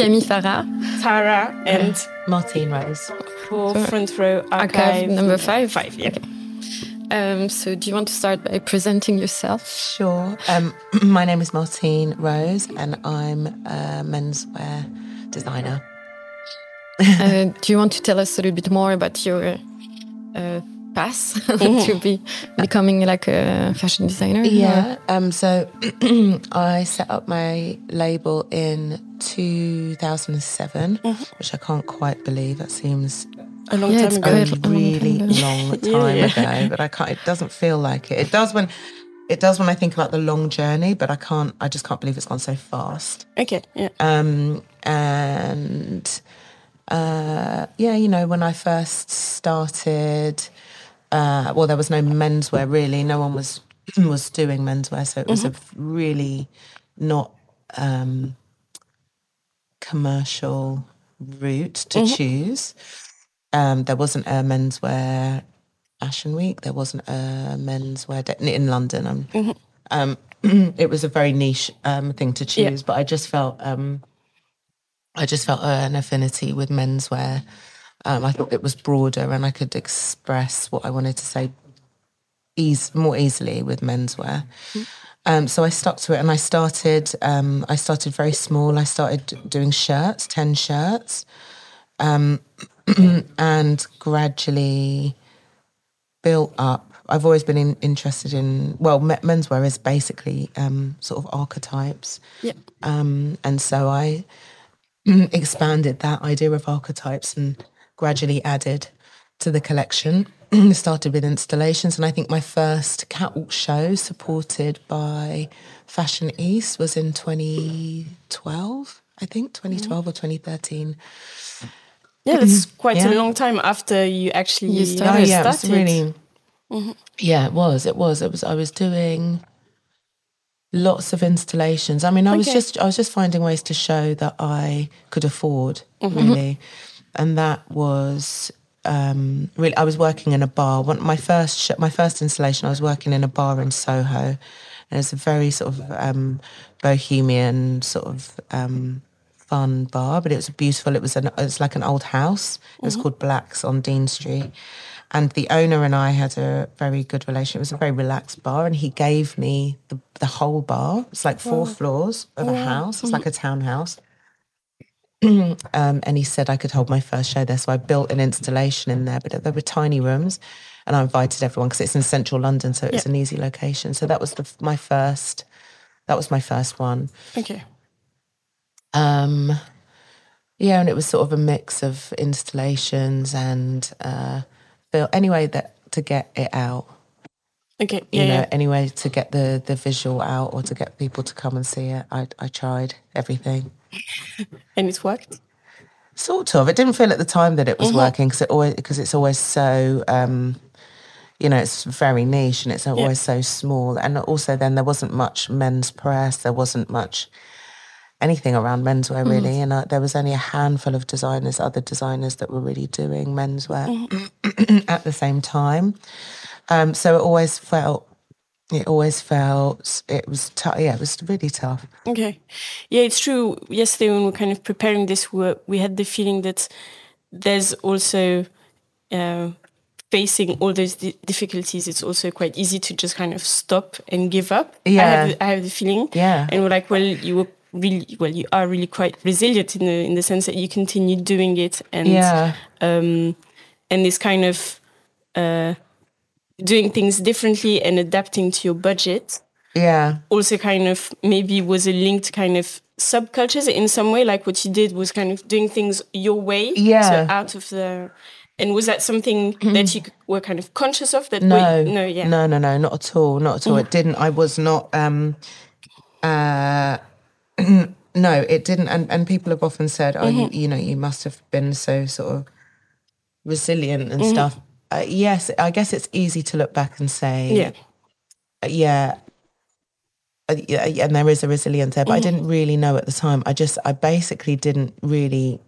Camille Farah. Tara, and Martine Rose. for front row Archive archive number five. Five, yeah. Um, so, do you want to start by presenting yourself? Sure. Um, my name is Martine Rose, and I'm a menswear designer. uh, do you want to tell us a little bit more about your uh, path to be becoming like a fashion designer? Yeah. Um, so I set up my label in 2007, which I can't quite believe. That seems A long Yeah, time ago. a long really time ago. long time Yeah. ago, but I can't. It doesn't feel like it. It does when. It does when I think about the long journey, but I can't. I just can't believe it's gone so fast. Okay, yeah. Um, and uh, yeah, you know, when I first started, uh, well, there was no menswear really. No one was was doing menswear, so it was a really not um, commercial route to choose. Um, there wasn't a menswear fashion week. There wasn't a menswear day in London. Um, um, it was a very niche um, thing to Yeah. choose, but I just felt um, I just felt an affinity with menswear. Um, I thought it was broader, and I could express what I wanted to say ease more easily with menswear. Um, so I stuck to it, and I started. Um, I started very small. I started doing shirts, ten shirts, um, and gradually built up. I've always been in, interested in well, menswear is basically um, sort of archetypes, Yeah. um, and so I expanded that idea of archetypes and gradually added to the collection. Started with installations, and I think my first catwalk show, supported by Fashion East, was in 2012. I think 2012 or 2013. Yeah, that's mm-hmm. quite Yeah. a long time after you actually You Oh started. yeah, it was started. really. Mm-hmm. Yeah, it was. It was. It was. I was doing lots of installations. I mean, I was just. I was just finding ways to show that I could afford mm-hmm. really, and that was um, really. I was working in a bar. One, my first. Sh- my first installation. I was working in a bar in Soho, and it's a very sort of um, bohemian sort of. Um, fun bar, but it was beautiful. It was an it's like an old house. It was called Blacks on Dean Street. And the owner and I had a very good relationship. It was a very relaxed bar, and he gave me the, the whole bar. It's like four floors of a house. It's like a townhouse. um, and he said I could hold my first show there. So I built an installation in there, but there were tiny rooms, and I invited everyone because it's in central London, so it was an easy location. So that was the, my first. That was my first one. Okay. Um, yeah, and it was sort of a mix of installations and uh, feel anyway that to get it out, Okay. you know, yeah. anyway to get the the visual out or to get people to come and see it. I I tried everything. And it worked. Sort of. It didn't feel at the time that it was Mhm. working because it always because it's always so. Um, you know, it's very niche and it's always so small. And also, then there wasn't much men's press. There wasn't much anything around menswear really, and uh, there was only a handful of designers, other designers that were really doing menswear at the same time. Um, so it always felt, it always felt, it was tough. Yeah, it was really tough. Okay. Yeah, it's true. Yesterday, when we were kind of preparing this, we, we had the feeling that there's also uh, facing all those di- difficulties. It's also quite easy to just kind of stop and give up. I Yeah. have, I have the feeling. Yeah. And we're like, well, you were really, well, you are really quite resilient in the in the sense that you continue doing it, and Yeah. um, and this kind of uh, doing things differently and adapting to your budget Yeah. also kind of maybe was a linked kind of subcultures in some way like what you did was kind of doing things your way Yeah. so out of the and was that something that you were kind of conscious of that No, no yeah no, no, no, not at all, not at all. It didn't. I was not. um uh No, it didn't. And and people have often said, "Oh, you, you know, you must have been so sort of resilient and stuff." Uh, yes, I guess it's easy to look back and say, yeah uh, yeah, uh, yeah, yeah, and there is a resilience there. But I didn't really know at the time. I just, I basically didn't really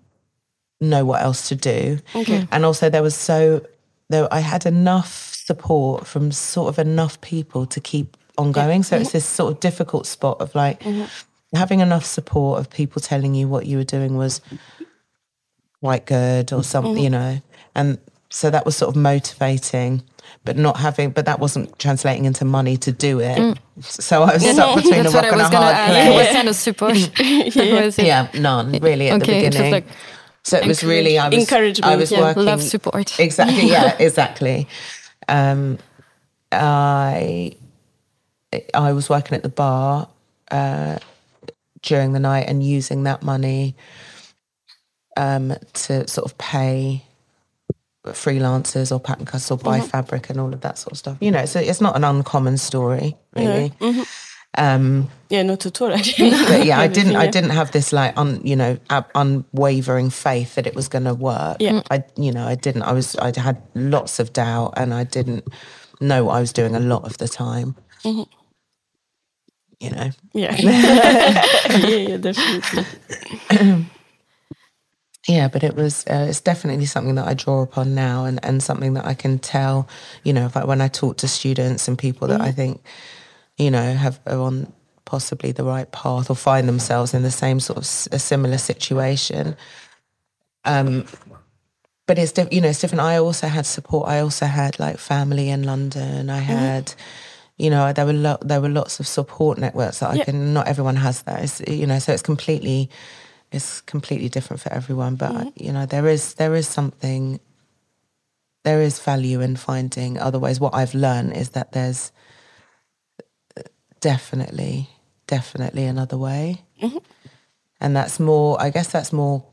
know what else to do. Okay. And also, there was so though I had enough support from sort of enough people to keep on going. So it's this sort of difficult spot of like. having enough support of people telling you what you were doing was quite good or something, you know, and so that was sort of motivating. But not having, but that wasn't translating into money to do it. So I was stuck between a rock and a hard place. What kind of support? it? Yeah, none really at Okay, the beginning. like so it was really I was encouragement, I was yeah, working love support. exactly yeah exactly. Um, I I was working at the bar uh, during the night and using that money um, to sort of pay freelancers or pattern cutters or buy mm-hmm. fabric and all of that sort of stuff. You know, so it's not an uncommon story really. Mm-hmm. Um, Yeah, not at all. Actually. but yeah, I didn't. I didn't have this like un, you know, ab- unwavering faith that it was going to work. Yeah. I, you know, I didn't. I was. I had lots of doubt, and I didn't know what I was doing a lot of the time. Mm-hmm. You know, Yeah. yeah, yeah, definitely. Yeah, but it was. Uh, it's definitely something that I draw upon now, and and something that I can tell. You know, if I, when I talk to students and people that I think, you know, have are on possibly the right path or find themselves in the same sort of s- a similar situation. Um, but it's diff- you know it's different. I also had support. I also had like family in London. I had, you know, there were lo- there were lots of support networks that I Yeah. can. Not everyone has that. It's, you know, so it's completely, it's completely different for everyone. But you know, there is there is something. There is value in finding Otherwise. What I've learned is that there's definitely, definitely another way, mm-hmm. and that's more. I guess that's more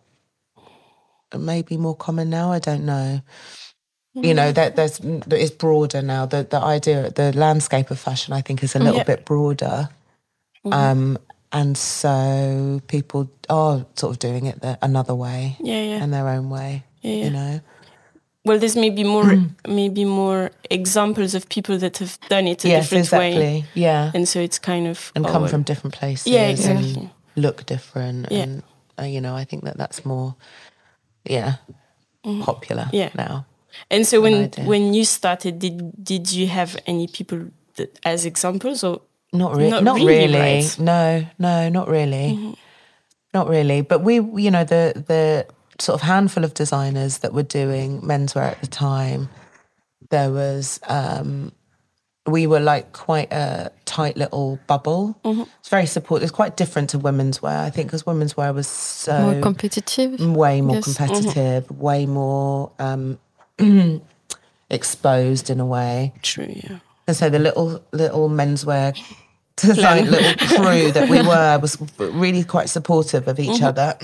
maybe more common now. I don't know. You know mm-hmm. that there's that is broader now. The the idea, the landscape of fashion, I think, is a little Yeah. bit broader. Mm-hmm. Um, and so people are sort of doing it the, another way, Yeah, yeah. and their own way. Yeah, You know, Well, there's maybe more, maybe more examples of people that have done it a yes, different exactly, way, yeah, and so it's kind of and come from different places, Yeah, and exactly. look different, Yeah. and uh, you know, I think that that's more, yeah, popular Mm-hmm. Yeah. now. And so when when you started, did did you have any people that, as examples or Not, re- Not not, really, really. right? Mm-hmm. No, no, not really. Not really. But we, you know, the the sort of handful of designers that were doing menswear at the time, there was um we were like quite a tight little bubble. Mm-hmm. It's very supportive. It's quite different to women's wear, I think, because women's wear was so More competitive. way more Yes. competitive, way more um, exposed in a way. true? Yeah. And so the little little menswear design little crew that we were was really quite supportive of each other.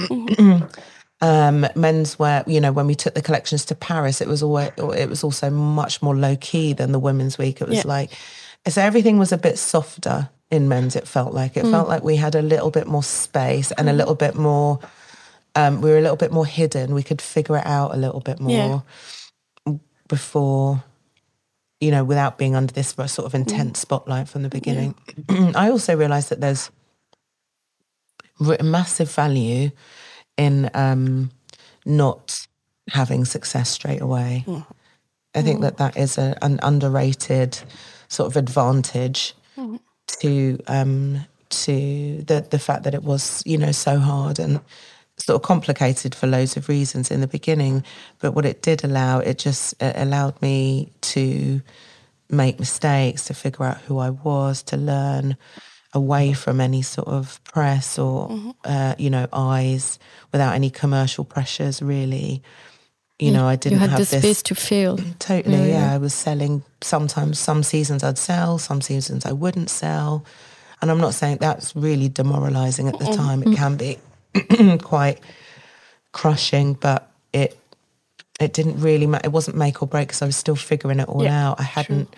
um, menswear, you know, when we took the collections to Paris, it was always it was also much more low key than the Women's Week. It was Yeah. like so everything was a bit softer in men's. It felt like it felt like we had a little bit more space and a little bit more. Um, we were a little bit more hidden. We could figure it out a little bit more Yeah. before you know, without being under this sort of intense spotlight from the beginning. I also realised that there's massive value in um, not having success straight away. I think that that is a, an underrated sort of advantage to um, to the the fact that it was you know so hard and sort of complicated for loads of reasons in the beginning. But what it did allow, it just it allowed me to make mistakes, to figure out who I was, to learn away from any sort of press or mm-hmm. uh, you know eyes, without any commercial pressures. Really, you know, mm. I didn't You had have the this space to feel. Totally, yeah. I was selling sometimes some seasons I'd sell, some seasons I wouldn't sell. And I'm not saying that's really demoralizing at the time. It mm. can be quite crushing, but it it didn't really matter. It wasn't make or break because I was still figuring it all Yeah, out. I hadn't,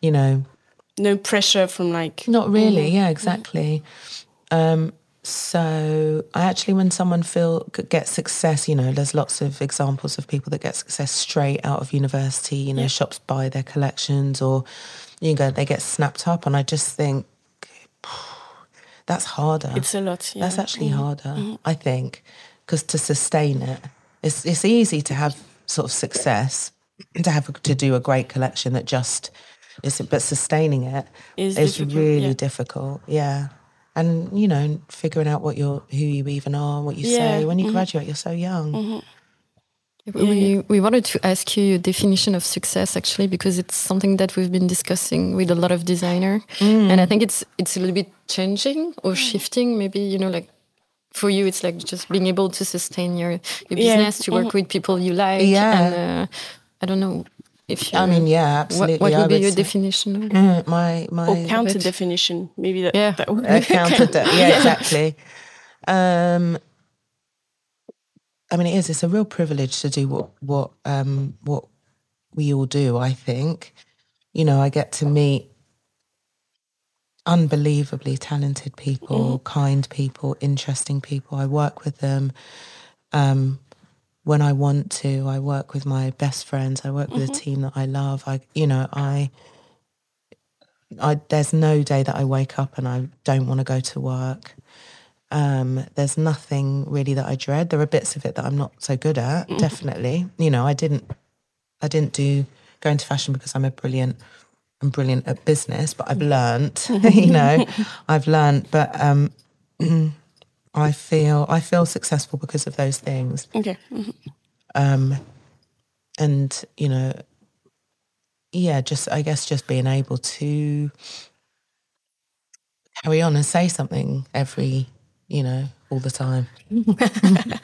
you know, No pressure from like not really. Yeah, exactly. Um, so I actually, when someone feel gets success, you know, there's lots of examples of people that get success straight out of university. You know, shops buy their collections, or you go, they get snapped up, and I just think that's harder. it's a lot. Yeah. That's actually mm-hmm. harder, mm-hmm. I think, because to sustain it, it's it's easy to have sort of success, to have to do a great collection that just is, but sustaining it Is is difficult, really yeah. difficult. Yeah, and you know figuring out what you're who you even are what you Yeah, say when you mm-hmm. graduate you're so young We, we wanted to ask you your definition of success actually because it's something that we've been discussing with a lot of designer and I think it's it's a little bit changing or shifting maybe you know like for you it's like just being able to sustain your, your Yeah. business to work with people you like Yeah. and uh, I don't know if you i mean yeah what, absolutely what I would be would your say- definition of Mm, my my or counter Which- definition. Maybe that. Yeah. that would uh, counter de- yeah exactly um i mean it is it's a real privilege to do what what um what we all do i think. You know i get to meet unbelievably talented people kind people interesting people. I work with them um when i want to. I work with my best friends. I work with a team that i love. I you know i I, there's no day that I wake up and I don't want to go to work. Um, there's nothing really that I dread. There are bits of it that I'm not so good at. Definitely, you know, I didn't, I didn't do go into fashion because I'm a brilliant, I'm brilliant at business, but I've learnt, you know, I've learnt. But um, I feel I feel successful because of those things Okay. Mhm. um, and you know, yeah, just I guess just being able to carry on and say something every, you know, all the time, and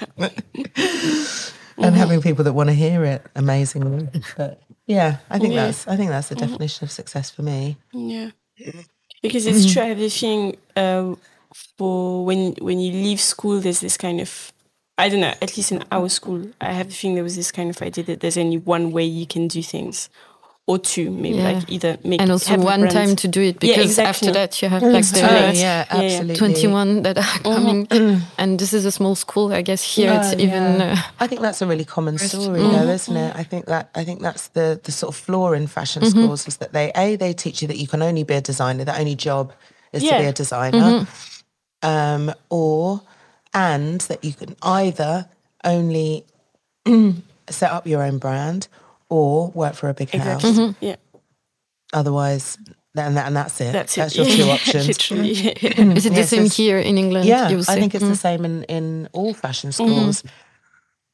having people that want to hear it amazingly. But yeah, I think Yeah. that's I think that's the definition of success for me. Yeah, because it's true. I have uh, for when when you leave school, there's this kind of I don't know. At least in our school, I have the feeling there was this kind of idea that there's only one way you can do things, or two, maybe Yeah. like either make and also one time to do it Yeah, because exactly. after that you have like the too late. yeah, Yeah, yeah. absolutely. 21 that are mm-hmm. coming mm. and this is a small school i guess here it's Oh, even uh, I think that's a really common story, though, mm-hmm. isn't it? I think that I think that's the the sort of flaw in fashion mm-hmm. schools is that they a they teach you that you can only be a designer. The only job is to be a designer, um, or and that you can either only set up your own brand or work for a big house. Exactly. Yeah, Otherwise, and, that, and that's it. that's, that's it. your two Yeah, options. Literally. is it the Yes, same it's- here in england Yeah, you I think it's Mm. the same in, in all fashion schools.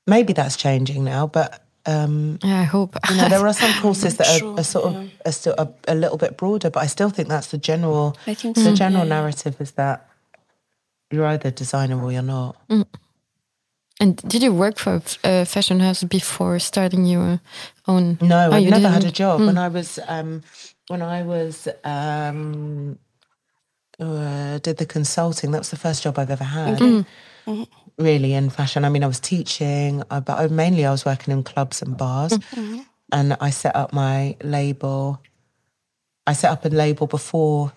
Maybe that's changing now, but um, yeah i hope you know, there are some courses that are, Sure, are sort of are still a, a little bit broader, but I still think that's the general. I think the general yeah. narrative is that you're either a designer or you're not. and did you work for a uh, fashion house before starting your own No, Oh, I've you never had a didn't? job. When I was um, when I was um, uh, did the consulting, that was the first job I've ever had. Really in fashion. I mean, I was teaching, uh, but I, mainly I was working in clubs and bars, and I set up my label. I set up a label before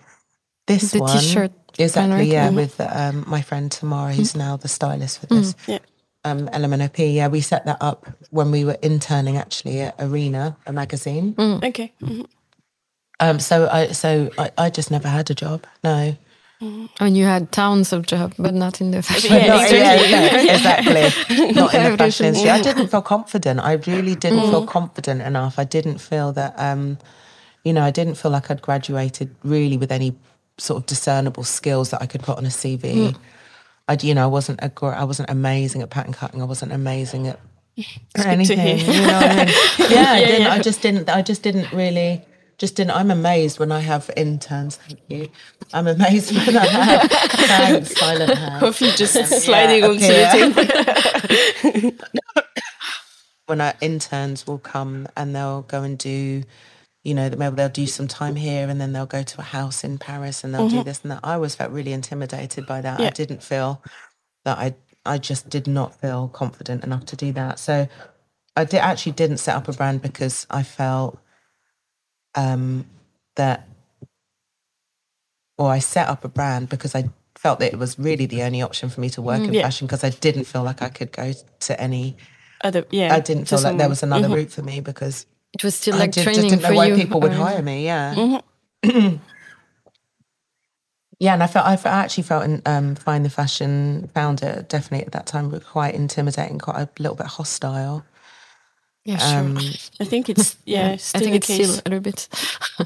this The one. t-shirt exactly, right? yeah, Mhm. with um, my friend Tamara, who's now the stylist for this Yeah. Um, LMNOP. Yeah, we set that up when we were interning actually at Arena, a magazine. Okay. Mhm. Um, so I so I, I just never had a job. No. when you had tons of jobs, but not in the fashion Yeah, Not- exactly. yeah, yeah, exactly. Not in the fashion industry. I didn't feel confident. I really didn't feel confident enough. I didn't feel that um, you know, I didn't feel like I'd graduated really with any sort of discernible skills that I could put on a CV. I, you know, I wasn't a, gr- I wasn't amazing at pattern cutting. I wasn't amazing at anything. hear. You know what I mean? Yeah, I Yeah, yeah. I just didn't. I just didn't really. Just didn't. I'm amazed when I have interns. Thank you. I'm amazed when I have thanks, silent hand. Hopefully, just sliding Yeah, onto the table. when our interns will come and they'll go and do, you know, maybe they'll do some time here and then they'll go to a house in Paris and they'll do mm-hmm. this and that. I always felt really intimidated by that. I didn't feel that I, I just did not feel confident enough to do that. So I did, actually didn't set up a brand because I felt um, that, or I set up a brand because I felt that it was really the only option for me to work mm-hmm. in Yeah. fashion because I didn't feel like I could go to any Other, yeah. I didn't feel like there was another mm-hmm. route for me because it was still I like did, just training didn't know for why you people would hire me. Yeah, yeah, and I felt I fe- I actually felt in, um, find the fashion found it definitely at that time were quite intimidating, quite a little bit hostile. Yeah, sure. Um, I think it's yeah, I think the it's case. still a little bit.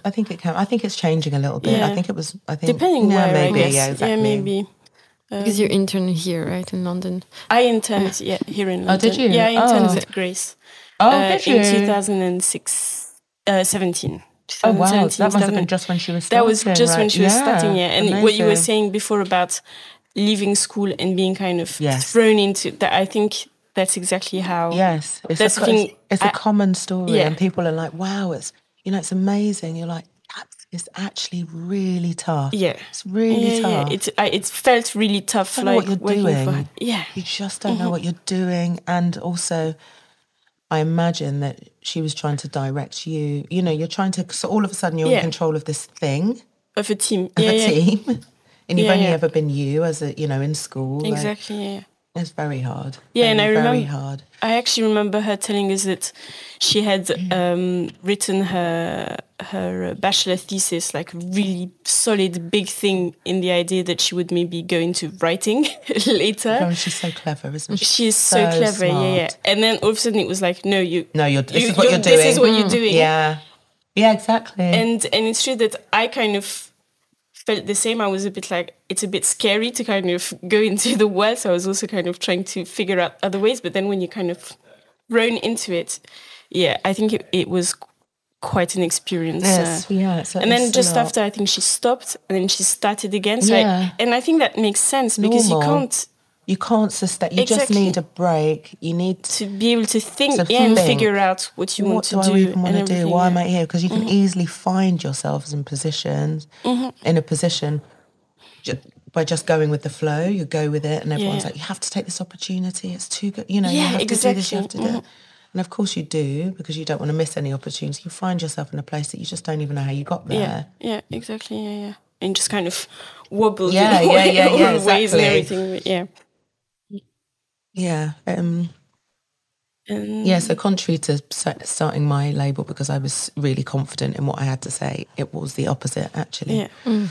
I think it can. I think it's changing a little bit. Yeah. I think it was. I think Depending yeah, where, maybe, I guess. yeah, exactly. maybe. because you're intern here, right, in London. I interned, yeah, here in London. Oh, did you? Yeah, I interned Oh. at Grace. Oh, uh, did you? in 2006, uh, 17. Oh wow, 2017, that must have been just when she was. That was starting, just when she was starting, yeah. And what you were saying before about leaving school and being kind of Yes. thrown into that, I think that's exactly how. Yes, it's, That's a, thing, it's, it's a I- common story, Yeah. and people are like, "Wow, it's you know, it's amazing." You're like, "It's actually really tough." Yeah. it's really yeah, tough. yeah. It's I, it felt really tough, don't know like what you're doing. for. Yeah, you just don't know what you're doing, and also, I imagine that she was trying to direct you. You know, you're trying to. So all of a sudden, you're Yeah. in control of this thing, of a team. of Yeah, a yeah. team, and you've only ever been you as a you know in school. like, Exactly. Yeah. It's very hard. Yeah, and very, I very remember- hard. I actually remember her telling us that she had um, written her her bachelor thesis like really solid big thing in the idea that she would maybe go into writing later. Oh, she's so clever, isn't she? She's so, So clever, yeah, yeah. And then all of a sudden it was like, no, you, No, you're. This you- is what you're, doing. This is what you're doing. Yeah. Yeah, exactly. And and it's true that I kind of felt the same. I was a bit like it's a bit scary to kind of go into the world. So I was also kind of trying to figure out other ways. But then when you kind of thrown into it, yeah, I think it, it was quite an experience. yes, uh, yeah. And then just after, I think she stopped, and then she started again. So Yeah. I, and I think that makes sense because you can't you can't sustain. You just need a break. You need to be able to think, To yeah, and figure out what you want what to do What do. I even want to do? Why yeah. Mm-hmm. am I here? Because you can easily find yourselves in positions, in a position, ju- by just going with the flow. You go with it, and everyone's Yeah. like, "You have to take this opportunity. It's too good. You know, you Yeah, have to do this. You have to exactly. Mm-hmm. do it." And of course you do because you don't want to miss any opportunity. You find yourself in a place that you just don't even know how you got there. Yeah, yeah, exactly. Yeah, yeah. And just kind of wobble Yeah, yeah, yeah, yeah, ways and everything. but Yeah. Yeah. Um, And yeah. So contrary to starting my label because I was really confident in what I had to say, it was the opposite actually. Yeah.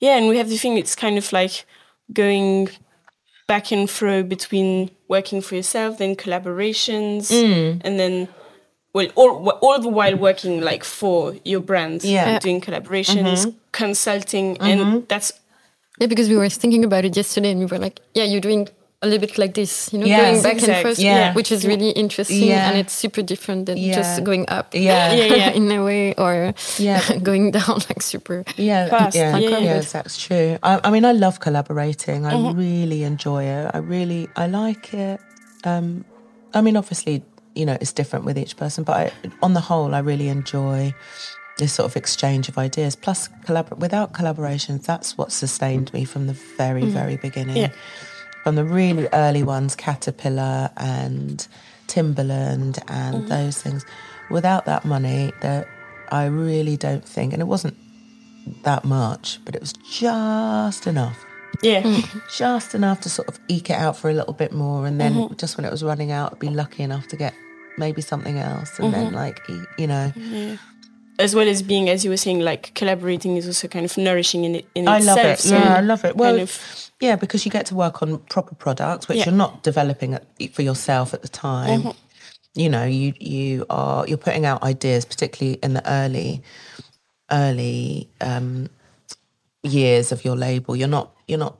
Yeah, and we have the thing. It's kind of like going back and fro between working for yourself, then collaborations, Mm. and then well, all all the while working like for your brand. Yeah. Mm-hmm. doing collaborations, consulting, and that's Yeah, because we were thinking about it yesterday, and we were like, "Yeah, you're doing a little bit like this, you know, Yes, going back exact, and forth, yeah. which is really interesting, Yeah. and it's super different than Yeah. just going up, Yeah. Yeah, yeah. in a way, or Yeah. going down like super. Yeah, Fast, yeah, yeah, yeah, yeah. that's true. I, I mean, I love collaborating. I Mm-hmm. really enjoy it. I really, I like it. Um, I mean, obviously, you know, it's different with each person, but I, on the whole, I really enjoy this sort of exchange of ideas. Plus, collabor- without collaborations, that's what sustained me from the very, very beginning. Yeah. From the really early ones, Caterpillar and Timberland and mm-hmm. those things. Without that money, that I really don't think, and it wasn't that much, but it was just enough. yeah, mm. Just enough to sort of eke it out for a little bit more. And then mm-hmm. just when it was running out, I'd be lucky enough to get maybe something else. And then, mm-hmm. like, you know, as well as being, as you were saying, like collaborating is also kind of nourishing in it in I itself. love it. so Yeah, I love it. Well, kind of, yeah, because you get to work on proper products, which Yeah. you're not developing for yourself at the time. You know, you you are you're putting out ideas, particularly in the early early um, years of your label. You're not you're not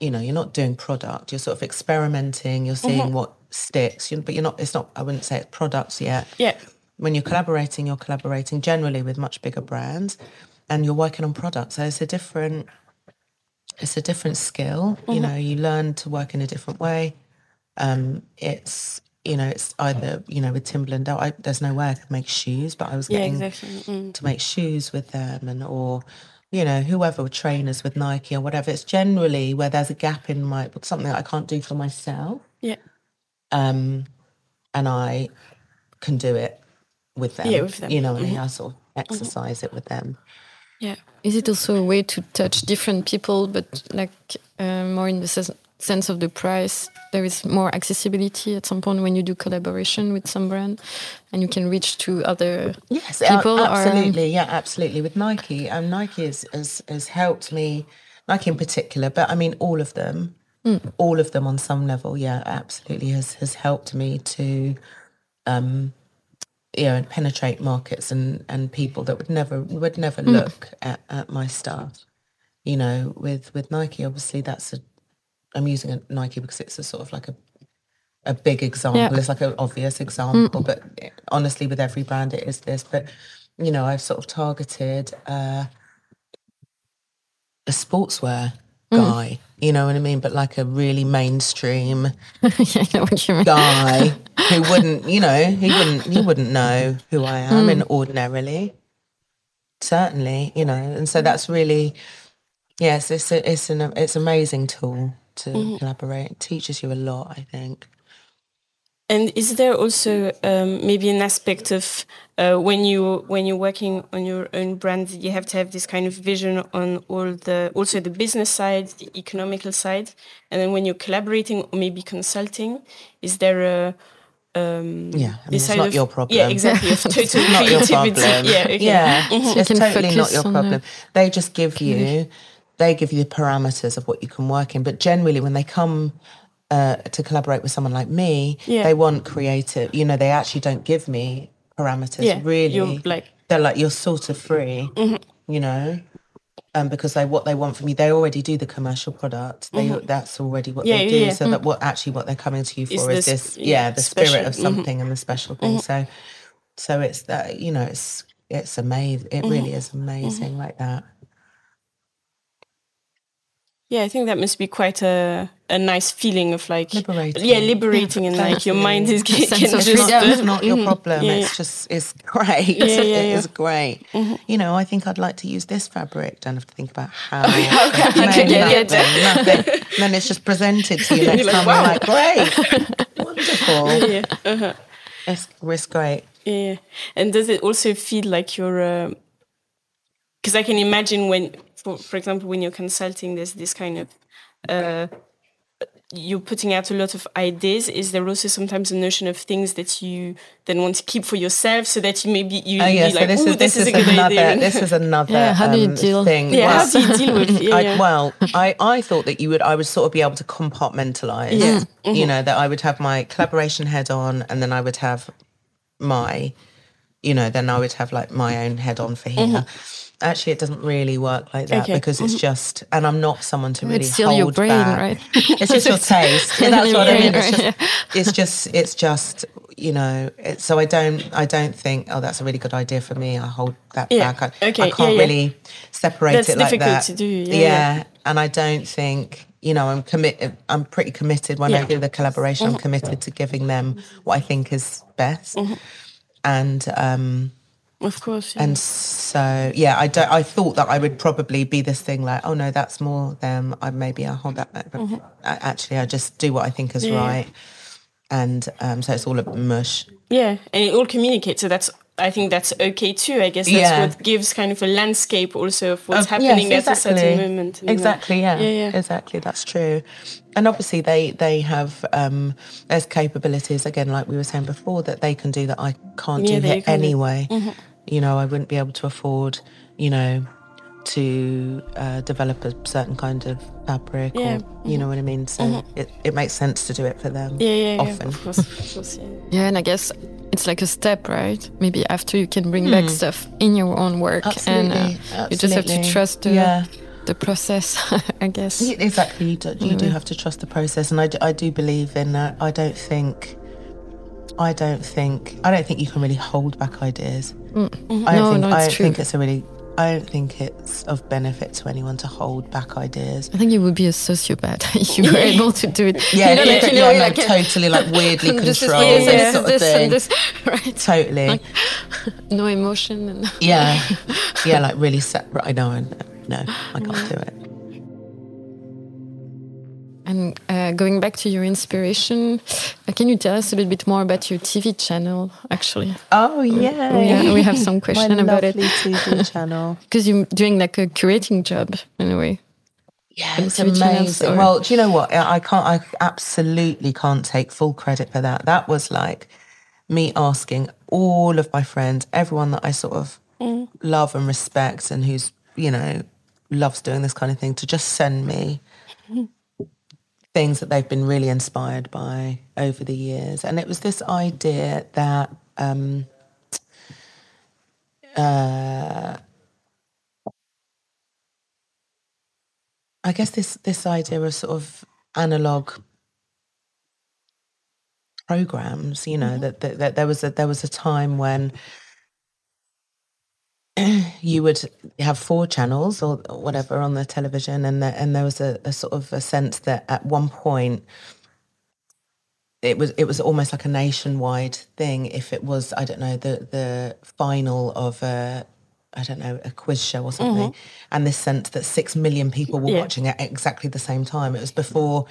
you know you're not doing product. You're sort of experimenting. You're seeing what sticks. You, but you're not. It's not. I wouldn't say it's products yet yeah, when you're collaborating, you're collaborating generally with much bigger brands, and you're working on products. So it's a different, it's a different skill. You know, you learn to work in a different way. Um, it's you know, it's either you know with Timberland. I, there's no way I could make shoes, but I was yeah, getting exactly. Mm. to make shoes with them, and or you know whoever trainers with Nike or whatever. It's generally where there's a gap in my something that I can't do for myself Yeah, um, and I can do it with them. Yeah, with them. You know, and I sort of exercise it with them. yeah. Is it also a way to touch different people, but like uh, more in the ses- sense of the price? There is more accessibility at some point when you do collaboration with some brand, and you can reach to other Yes, people. a- or- absolutely. yeah, absolutely. With Nike, um, Nike has, has has helped me. Nike in particular, but I mean all of them. All of them on some level, yeah, absolutely has has helped me to um, you know, and penetrate markets and and people that would never would never Mm. look at, at my stuff. You know, with with Nike, obviously that's a. I'm using a Nike because it's a sort of like a a big example. Yeah. It's like an obvious example, but honestly, with every brand, it is this. But you know, I've sort of targeted uh, a sportswear guy. You know what I mean? But like a really mainstream yeah, I know what you guy who wouldn't, you know, he wouldn't, he wouldn't know who I am Mm. in ordinarily. Certainly, you know, and so that's really, yes, it's a, it's an it's amazing tool to Mm-hmm. collaborate. It teaches you a lot, I think. And is there also um, maybe an aspect of uh, when you when you're working on your own brand, you have to have this kind of vision on all the also the business side, the economical side, and then when you're collaborating or maybe consulting, is there a um, Yeah, I mean, it's not of- your problem. Yeah, exactly. Of total not your creativity. problem. Yeah, okay. yeah, it's totally not your problem. the- They just give you, they give you the parameters of what you can work in. But generally, when they come uh, to collaborate with someone like me, Yeah. they want creative. You know, they actually don't give me parameters. Yeah, really, like- Mm-hmm. they're like you're sort of free. You know. Um, because they what they want from you, they already do the commercial product. They that's already what Mm-hmm. Yeah, they do. yeah. So that what actually what they're coming to you for is, this- yeah, the special. spirit of Mhm. something and the special thing. So so it's that you know it's it's amazing it really is amazing like that Yeah, I think that must be quite a a nice feeling of like Liberating. Yeah, liberating and like your mind is Sense getting of just freedom. it's not your problem Mm-hmm. Yeah, it's yeah. just it's great Yeah, yeah, It yeah. is great you know i think i'd like to use this fabric don't have to think about how how No, can you get nothing, then it's just presented to you next like, time wow. you're like great wonderful yeah. Uh-huh. it's, it's great Yeah. And does it also feel like you're because I can imagine when for for example when you're consulting there's this kind of uh you're putting out a lot of ideas. Is there also sometimes a notion of things that you then want to keep for yourself so that you maybe you Oh you yeah, be so like, this "Ooh, is this, is, a good another idea. this is another Yeah, how do you um, deal? thing. yeah, Well, how do you deal with yeah, I, yeah. Well, I, I thought that you would I would sort of be able to compartmentalize. Yeah. Mm-hmm. You know, that I would have my collaboration head on and then I would have my you know, then I would have like my own head on for here. Actually, it doesn't really work like that Mm-hmm. Okay. Mm-hmm. because it's just, and I'm not someone to really It's still hold your brain, back. right? It's just your taste. Yeah, that's what I mean. It's just, it's just, it's just, you know. It, so I don't, I don't think, oh, that's a really good idea for me. I hold that Yeah. back. I, Okay, I can't yeah. really separate That's it like difficult that. to do, yeah, yeah. and I don't think, you know, I'm committed. I'm pretty committed when I Yeah. Mm-hmm. do the collaboration. I'm committed to giving them what I think is best. And um, Of course. Yeah. and so yeah, I don't. I thought that I would probably be this thing like, oh no, that's more them. I maybe I hold that back. But a- actually, I just do what I think is Mm-hmm. Yeah. right, and um, so it's all a mush. Yeah, and it all communicates. So that's I think that's okay too. I guess that's Yeah. what gives kind of a landscape also of what's Of- happening yes, at a certain moment. Exactly. Yeah. Yeah, yeah. Exactly. That's true. And obviously, they they have um, there's capabilities again, like we were saying before, that they can do that I can't Yeah, do here you can't do. anyway. Mm-hmm. You know, I wouldn't be able to afford, you know, to uh, develop a certain kind of fabric, Yeah. or you know what I mean. So it, it makes sense to do it for them. Yeah, yeah, yeah. Often. Of course, of course. Yeah. Yeah, and I guess it's like a step, right? Maybe after you can bring back stuff in your own work, and uh, Hmm. Absolutely, you just have to trust the Yeah. the process, I guess. Exactly, you do, you do have to trust the process, and I, do- I do believe in that. I don't think, I don't think, I don't think you can really hold back ideas. I don't Mm. No, think, no, I it's don't true. think it's a really, I don't think it's of benefit to anyone to hold back ideas. I think you would be a sociopath if you were able to do it. Yeah, you know, like, you yeah, know, no, like totally like weirdly this is controlled this, and yeah. sort of this, thing. this, right? Totally, No emotion. And yeah, yeah, like really separate. I know, and no, I can't do it. And uh, going back to your inspiration, uh, can you tell us a little bit more about your TV channel, actually? Oh yeah, Yeah, we have some my question about it. lovely TV channel. Because you're doing like a curating job in a way. Yeah, it's TV amazing. or- Well, do you know what? I I can't. I absolutely can't take full credit for that. That was like me asking all of my friends, everyone that I sort of love and respect, and who's you know loves doing this kind of thing, to just send me things that they've been really inspired by over the years. And it was this idea that um, uh, I guess this this idea of sort of analog programs, you know, mm-hmm. that, that, that there was a there was a time when you would have four channels or whatever on the television, and the, and there was a, a, sort of a sense that at one point it was it was almost like a nationwide thing. If it was, I don't know, the the final of a I don't know a quiz show or something, mm-hmm. and this sense that six million people were yeah. watching at exactly the same time. It was before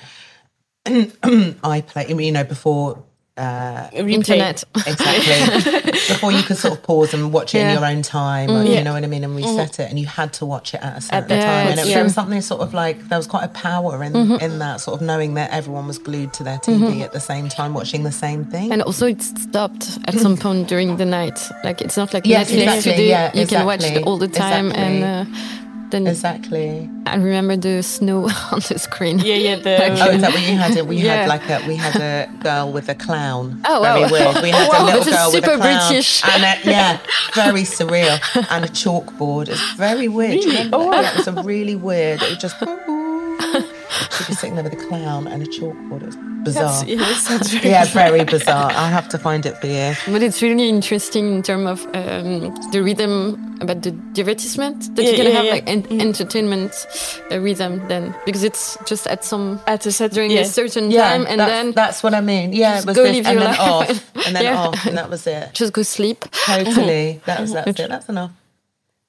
I play, you know, before uh, internet exactly before you could sort of pause and watch it yeah. in your own time or, mm, you know what i mean and reset mm. it and you had to watch it at a certain at time and it, yeah. was something sort of like there was quite a power in mm-hmm. in that sort of knowing that everyone was glued to their tv mm-hmm. at the same time watching the same thing and also it stopped at some point during the night like it's not like yes, netflix exactly, yeah, you exactly, can watch it all the time exactly. and uh, then exactly. I remember the snow on the screen. Yeah, yeah. The, like, oh, is that what you had? We yeah. had like a we had a girl with a clown. Oh, very wow. weird. We had wow, a little girl with a clown. British. And a, yeah, very surreal. And a chalkboard. It's very weird. Really? Oh, wow. Yeah, it was a really weird. It was just. She'd be sitting there with a clown and a chalkboard. It was bizarre. yeah, sounds very yeah, very bizarre. I'll have to find it for you. But it's really interesting in terms of um, the rhythm about the divertissement that yeah, you can yeah, have, yeah. like en- mm. entertainment uh, rhythm then, because it's just at some at a set during a certain time, and then that's what I mean. Yeah, it was go this, and then life. off, and then off, and that was it. Just go sleep. Totally. That was that's it. That's enough.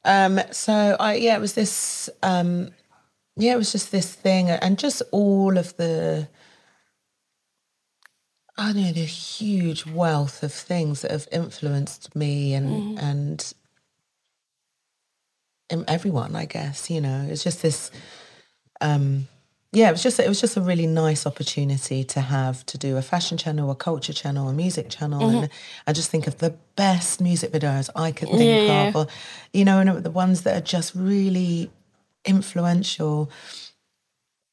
Um, so I yeah, it was this um, yeah, it was just this thing, and just all of the. I know the huge wealth of things that have influenced me and mm-hmm. and, everyone. I guess you know it's just this. Um, yeah, it was just it was just a really nice opportunity to have to do a fashion channel, a culture channel, a music channel, mm-hmm. and I just think of the best music videos I could think yeah, of, yeah. or you know, and the ones that are just really influential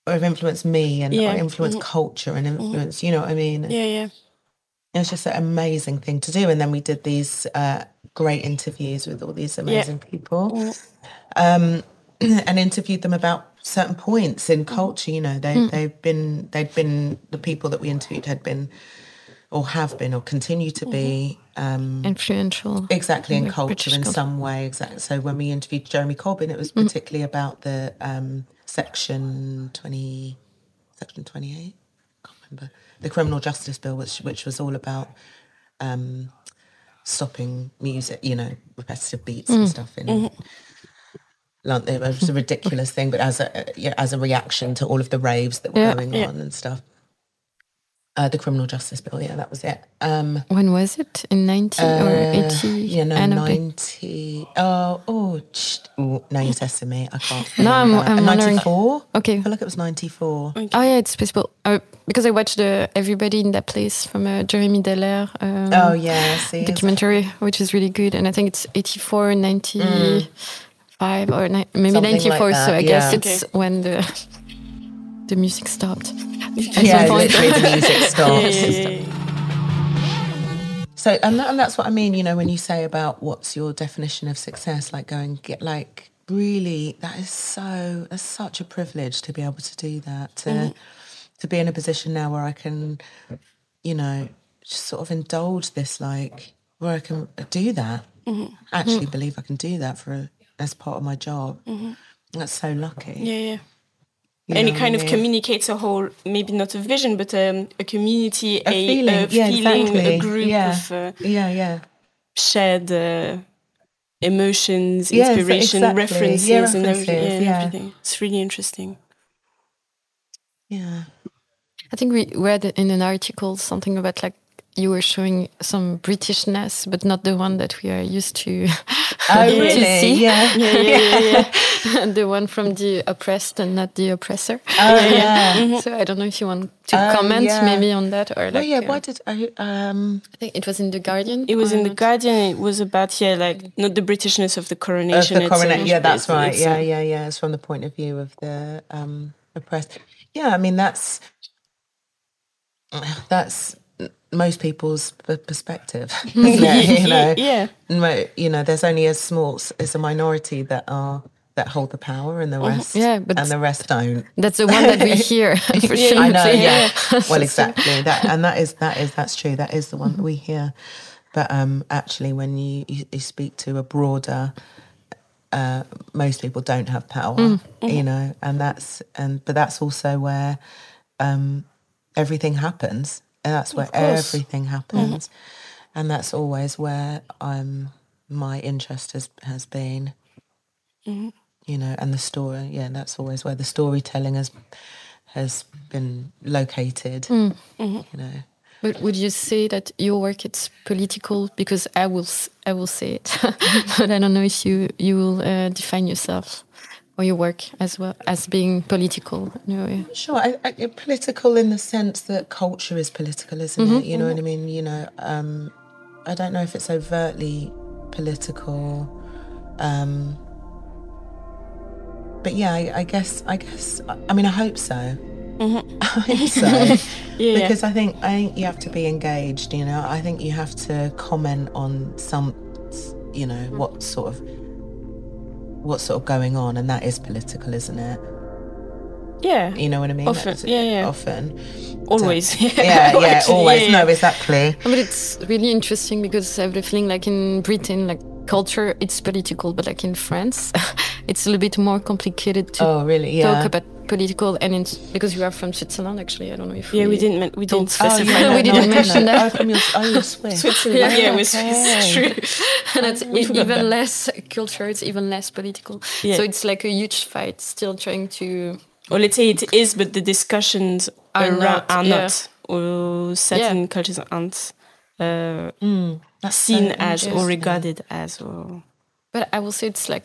or have influenced me and yeah. influenced mm-hmm. culture and mm-hmm. you know what I mean? Yeah, yeah. It was just an amazing thing to do. And then we did these uh, great interviews with all these amazing yeah. people mm-hmm. um, and interviewed them about certain points in mm-hmm. culture. You know, they, mm. they've been, they'd been, the people that we interviewed had been or have been or continue to be um, influential exactly in culture British in some way exactly so when we interviewed jeremy corbyn it was mm. particularly about the um, section 20 section 28 I can't remember the criminal justice bill which which was all about um, stopping music you know repetitive beats mm. and stuff in mm-hmm. London. it was a ridiculous thing but as a as a reaction to all of the raves that were yeah, going yeah. on and stuff uh, the criminal justice bill, yeah, that was it. Um, when was it? In 90 uh, or 80? Yeah, no, 90. Oh, oh, oh, now you're testing me. I can't. No, I'm, I'm 94? Okay. I feel like it was 94. Okay. Oh, yeah, it's possible. Uh, because I watched the Everybody in That Place from uh, Jeremy Deller. Um, oh, yeah, see. Documentary, which is really good. And I think it's 84, 95, mm. or ni- maybe Something 94. Like so I yeah. guess it's when the the music stopped. At yeah, literally the music stopped. So, and, that, and that's what I mean, you know, when you say about what's your definition of success, like going get like really, that is so, that's such a privilege to be able to do that, to, mm. to be in a position now where I can, you know, just sort of indulge this, like, where I can do that. Mm-hmm. Actually mm-hmm. believe I can do that for as part of my job. Mm-hmm. That's so lucky. Yeah, yeah and it kind of communicates a whole, maybe not a vision, but um, a community, a, a feeling, a, yeah, feeling exactly. a group yeah. of uh, yeah, yeah, shared uh, emotions, inspiration, exactly. references, yeah, references, and everything, yeah, everything. It's really interesting. Yeah, I think we read in an article something about like you were showing some Britishness, but not the one that we are used to, oh, really? to see. Yeah, yeah, yeah. yeah, yeah. the one from the oppressed and not the oppressor. Oh yeah. Mm-hmm. So I don't know if you want to um, comment yeah. maybe on that or like. Oh yeah, uh, why did I? Um, I think it was in the Guardian. It was in the Guardian. It was about yeah, like not the Britishness of the coronation. Of the coronation. Yeah, that's right. Yeah, yeah, yeah. It's from the point of view of the um, oppressed. Yeah, I mean that's that's most people's perspective. it? you know, yeah. Mo- you know, there's only a small, it's a minority that are that hold the power, and the rest, Yeah, but- and the rest don't. That's the one that we hear for sure. I know, Yeah. yeah. well, exactly that, and that is that is that's true. That is the one that we hear. But um, actually, when you, you, you speak to a broader, uh, most people don't have power, you know, and that's and but that's also where um, everything happens, and that's where everything happens, and that's always where um, my interest has has been. You know, and the story, yeah, that's always where the storytelling has has been located. You know, But would you say that your work is political? Because I will, I will say it, but I don't know if you you will uh, define yourself or your work as well as being political. No, sure, I, I, political in the sense that culture is political, isn't it? You know what I mean? You know, um, I don't know if it's overtly political, um, but yeah, I, I guess, I guess, I mean, I hope so. I hope so. Yeah. because I think I think you have to be engaged. You know, I think you have to comment on some, you know, what sort of what's sort of going on, and that is political, isn't it? Yeah. You know what I mean? Often, That's- yeah, yeah. Often. Always. Yeah, yeah, Actually, always. yeah, No, yeah. exactly. but it's really interesting because I have the feeling like in Britain, like culture, it's political, but like in France, it's a little bit more complicated to Oh, really? Yeah. talk about political, and it's because you are from Switzerland. Actually, I don't know if Yeah, we didn't. We didn't Oh, specify. yeah, that. we didn't mention that. Oh, from your, oh, you're Swiss. Switzerland. Yeah, Yeah, it was okay. it's true. and it's even less culture. It's even less political. Yeah. So it's like a huge fight, still trying to. Or let's say it is, but the discussions Are around not, are yeah. not, or certain cultures aren't uh, That's seen so as or regarded as. Or But I will say it's like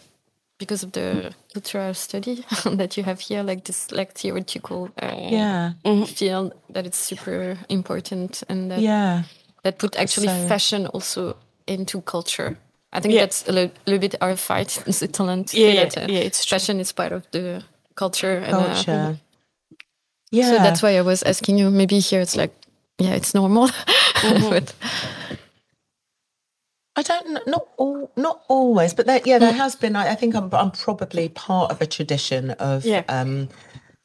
because of the cultural study that you have here, like this like theoretical uh, Yeah. field that it's super important and that Yeah. that put actually So- fashion also into culture. I think Yeah. that's a li- little bit our fight in Switzerland. to Yeah, yeah, that, uh, yeah, it's true. fashion is part of the culture. And, uh, Culture. Yeah. So that's why I was asking you. Maybe here it's like, yeah, it's normal. but I don't know, not all, not always, but there, yeah, there has been. I, I think I'm, I'm probably part of a tradition of, Yeah. um,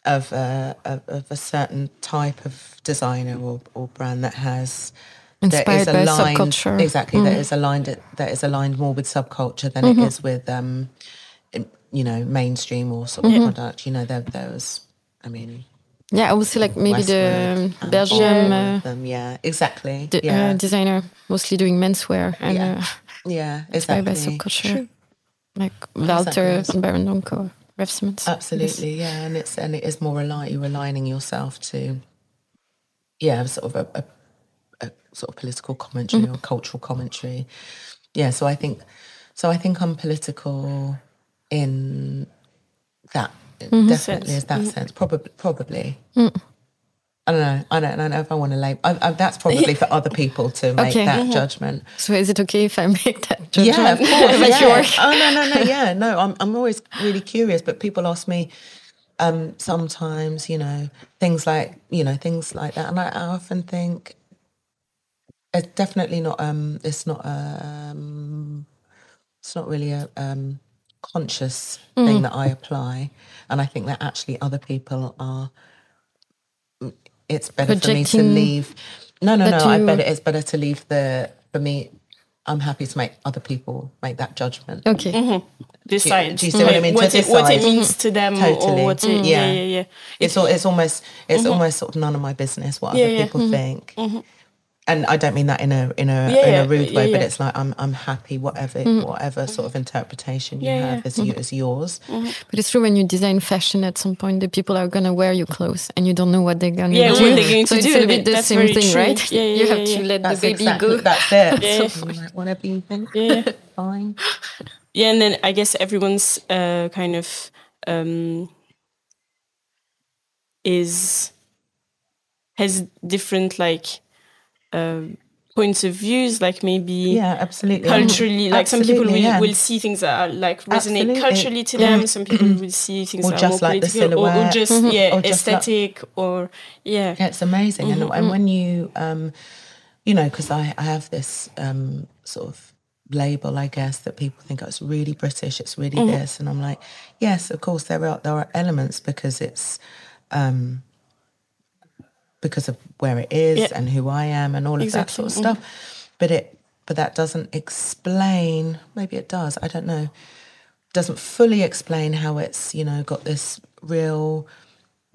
of, uh, of, of a certain type of designer or, or brand that has that Inspired by subculture. Exactly, that is aligned. That is aligned more with subculture than it is with, um, you know, mainstream or sort of product. You know, there, there was. I mean, yeah, I would say like maybe the um, Belgium uh, them, yeah, exactly. the, yeah, uh, designer mostly doing menswear and Yeah. uh, yeah, inspired by exactly. subculture, like Walter Exactly. and Baron Donko, Raf Simons. Absolutely, yeah, and it's and it is more you're aligning yourself to, yeah, sort of a, a, a sort of political commentary or cultural commentary. Yeah, so I think, so I think I'm political in that definitely is that sense. Probably, probably. I don't know. I don't, I don't know if I want to label. I, I, that's probably for other people to make Okay. that judgment. So is it okay if I make that judgment? Yeah, of course. yeah. Oh no, no, no. Yeah, no. I'm I'm always really curious, but people ask me um, sometimes, you know, things like you know things like that, and I, I often think it's definitely not. Um, it's not. Um, it's not really a um, conscious Mm. thing that I apply, and I think that actually other people are. It's better for me to leave. No, no, no. that I you- bet it's better to leave the. For me, I'm happy to make other people make that judgment. Okay. Mm-hmm. decide. do you see what I mm-hmm. mean? To What, it, what it means to them, Totally. or what it, mm. yeah, yeah, yeah. It's all, it's almost it's mm-hmm. almost sort of none of my business what Mm-hmm. Yeah, other yeah. people think. And I don't mean that in a in a Yeah, in a rude yeah, way, but it's like I'm I'm happy whatever whatever sort of interpretation you Yeah, yeah. have is you is yours. But it's true when you design fashion at some point, the people are gonna wear your clothes and you don't know what they're gonna Yeah, do. what they're going so to it's do a bit the That's same thing, true. right? Yeah, yeah, you have yeah, to let That's the baby exactly go. that's it. Yeah. So, like, whatever you think. Yeah. Fine. Yeah, and then I guess everyone's uh, kind of um, is has different like um, points of views, like maybe Yeah, absolutely. culturally, like some people will, yeah. will see things that are like resonate Absolutely. culturally to them. Some people will see things Or that just are more like the political, or, or just Mhm. yeah, Or just like- aesthetic, or yeah, Yeah, it's amazing. Mm-hmm, And, and when you, um, you know, because I, I have this um, sort of label, I guess, that people think oh, it's really British, it's really Mm-hmm. this, and I'm like, yes, of course there are there are elements because it's um, because of where it is Yeah. and who I am and all of that sort of stuff. But it but that doesn't explain. Maybe it does. I don't know. Doesn't fully explain how it's you know got this real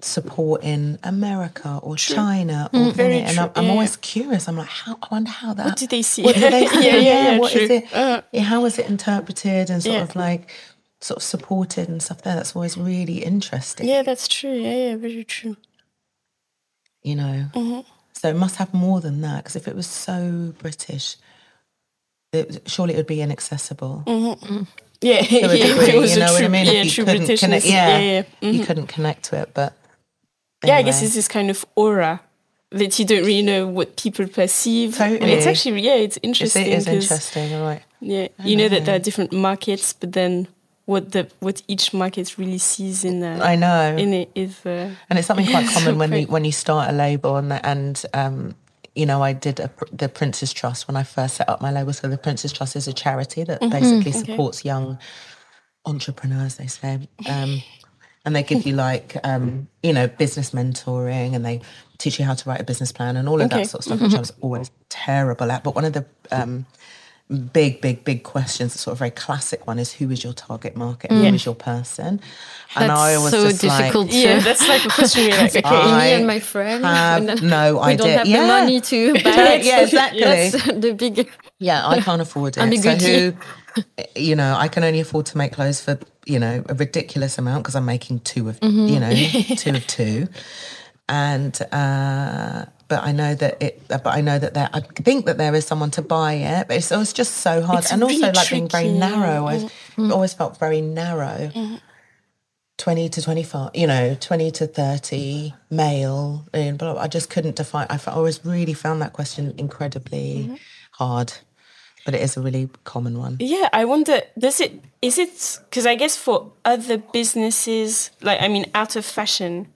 support in America or China or Mm, Very and I'm, I'm yeah, always curious. I'm like, how I wonder how that. What do they see? What do they see? Yeah, yeah, yeah, What is true. it? Uh. how is it interpreted and sort Yeah. of like sort of supported and stuff there? That's always really interesting. yeah, that's true. Yeah, yeah, very true. You know. Mm-hmm. So it must have more than that because if it was so British, it, surely it would be inaccessible. Yeah, Mm-hmm. yeah, if degree, it was you a true, what I mean? yeah, if you true couldn't Britishness, connect, yeah, yeah, yeah. you couldn't connect to it. But Yeah, I guess it's this kind of aura that you don't really know what people perceive. And it's actually, yeah, it's It's, interesting. it is 'cause, interesting, all right? Yeah, you know that there are different markets, but then what the what each market really sees in uh, I know, in it is uh, and it's something quite common when you when you start a label and and um, you know I did a, the Prince's Trust when I first set up my label. So the Prince's Trust is a charity that basically supports young entrepreneurs. They say. Um, and they give you like um, you know business mentoring and they teach you how to write a business plan and all of Okay. that sort of stuff which i was always terrible at but one of the um, big big big questions the sort of very classic one is who is your target market and who is your person and That's i was so just difficult. like yeah, that's like a question you're like, okay, I me and my friend. have and then no we don't have Yeah. the money to buy it. Yeah, exactly. That's the big. yeah i can't afford it so Ambiguity. who you know i can only afford to make clothes for you know a ridiculous amount because i'm making two of Mm-hmm. you know two of two and uh but I know that it. But I know that there. I think that there is someone to buy it, but it's, it's just so hard, It's and also like being very narrow. I've Mm-hmm. always felt very narrow. Twenty to twenty-five, you know, twenty to thirty, male, and blah, blah. I just couldn't define. I, I always really found that question incredibly Mm-hmm. hard, but it is a really common one. Yeah, I wonder, does it, is it, because I guess for other businesses, like, I mean, out of fashion,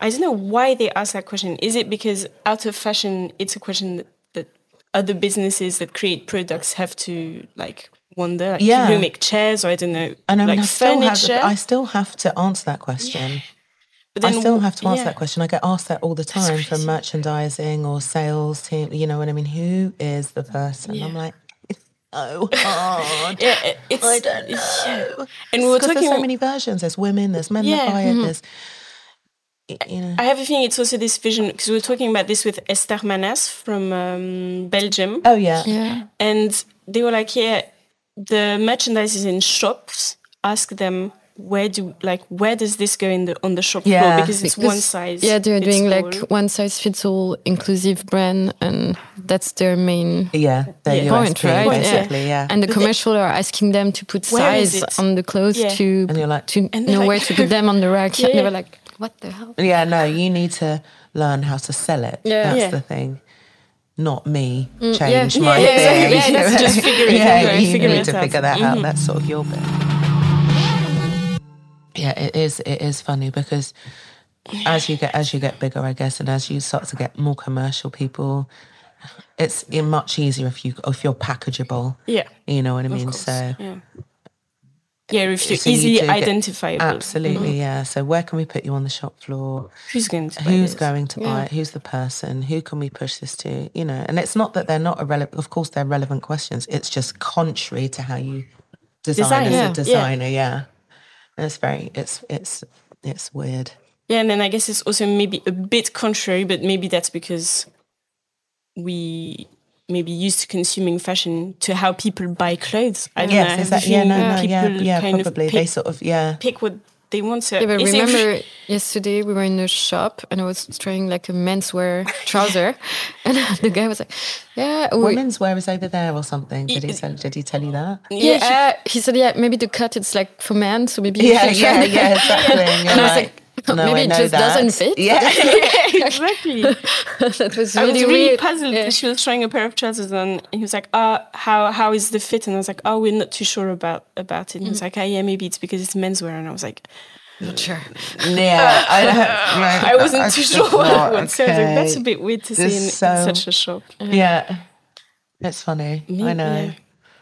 I don't know why they ask that question. Is it because out of fashion, it's a question that, that other businesses that create products have to, like, wonder? Like, Yeah. Who make chairs or I don't know, And I mean, like I still, have, furniture? I still have to answer that question. but I still have to answer yeah. that question. I get asked that all the time from merchandising or sales team. You know what I mean? Who is the person? I'm like, oh, hard. Yeah, it's, I don't know. yeah. And we were talking there's so many versions. There's women. There's men Yeah. that buy it. Mm-hmm. There's, y- you know. I have a feeling it's also this vision because we were talking about this with Ester Manas from um, Belgium. Oh yeah. Yeah. and they were like, yeah, the merchandise is in shops. Ask them where do like where does this go in the on the shop Yeah, floor because it's Because, one size. Yeah, they're fits doing all. like one size fits all inclusive brand, and that's their main Yeah. Their Yeah. point, USP, right? basically. Yeah. And the But they- commercial are asking them to put Where is size on the clothes Yeah. to And you're like- to And know like- where to put them on the rack. Yeah, And they were like, "What the hell?" yeah. No, you need to learn how to sell it. Yeah. That's Yeah. the thing. Not me mm, yeah. change Yeah, my yeah, thing. exactly. Yeah, it's just figure it yeah, out, you figure need to out. figure that out. Mm-hmm. That's sort of your bit. Yeah, it is. It is funny because as you get as you get bigger, I guess, and as you start to get more commercial people, it's much easier if you if you're packageable. yeah, You know what I of mean? course. So yeah, yeah, if you're so easily get- identifiable, absolutely, mm-hmm. yeah. So where can we put you on the shop floor? who's going to buy Who's going to buy it? Who's the person? Who can we push this to? You know, and it's not that they're not irrelevant. Of course, they're relevant questions. It's just contrary to how you design, Design, as yeah, a yeah. designer. Yeah, And it's very. It's it's it's weird. Yeah, and then I guess it's also maybe a bit contrary, but maybe that's because we maybe used to consuming fashion to how people buy clothes. I don't know. Yes, have a exactly. Yeah, no, no, yeah, people yeah, kind of probably. pick, They sort of, yeah. pick what they want to. Yeah, but is it- remember yesterday we were in a shop and I was trying like a menswear trouser, and the guy was like, "Yeah, we, Women's wear is over there or something. Did he tell, did he tell you that? yeah." uh, he said, "Yeah, maybe the cut it's like for men, so maybe Yeah, yeah, yeah, exactly. And you're And I was like, like, No, Maybe I it just that. doesn't fit. Yeah. exactly. that was I was really weird. puzzled. Yeah. She was trying a pair of trousers on, and he was like, "Uh, how how is the fit?" And I was like, "Oh, we're not too sure about about it." And he was like, "Ah, yeah, maybe it's because it's menswear." And I was like, Not sure. yeah, I, don't- I wasn't too just sure what it thought, was. So I was like, that's a bit weird to see This in, in so- such a shop. Yeah, it's funny. I know. Yeah.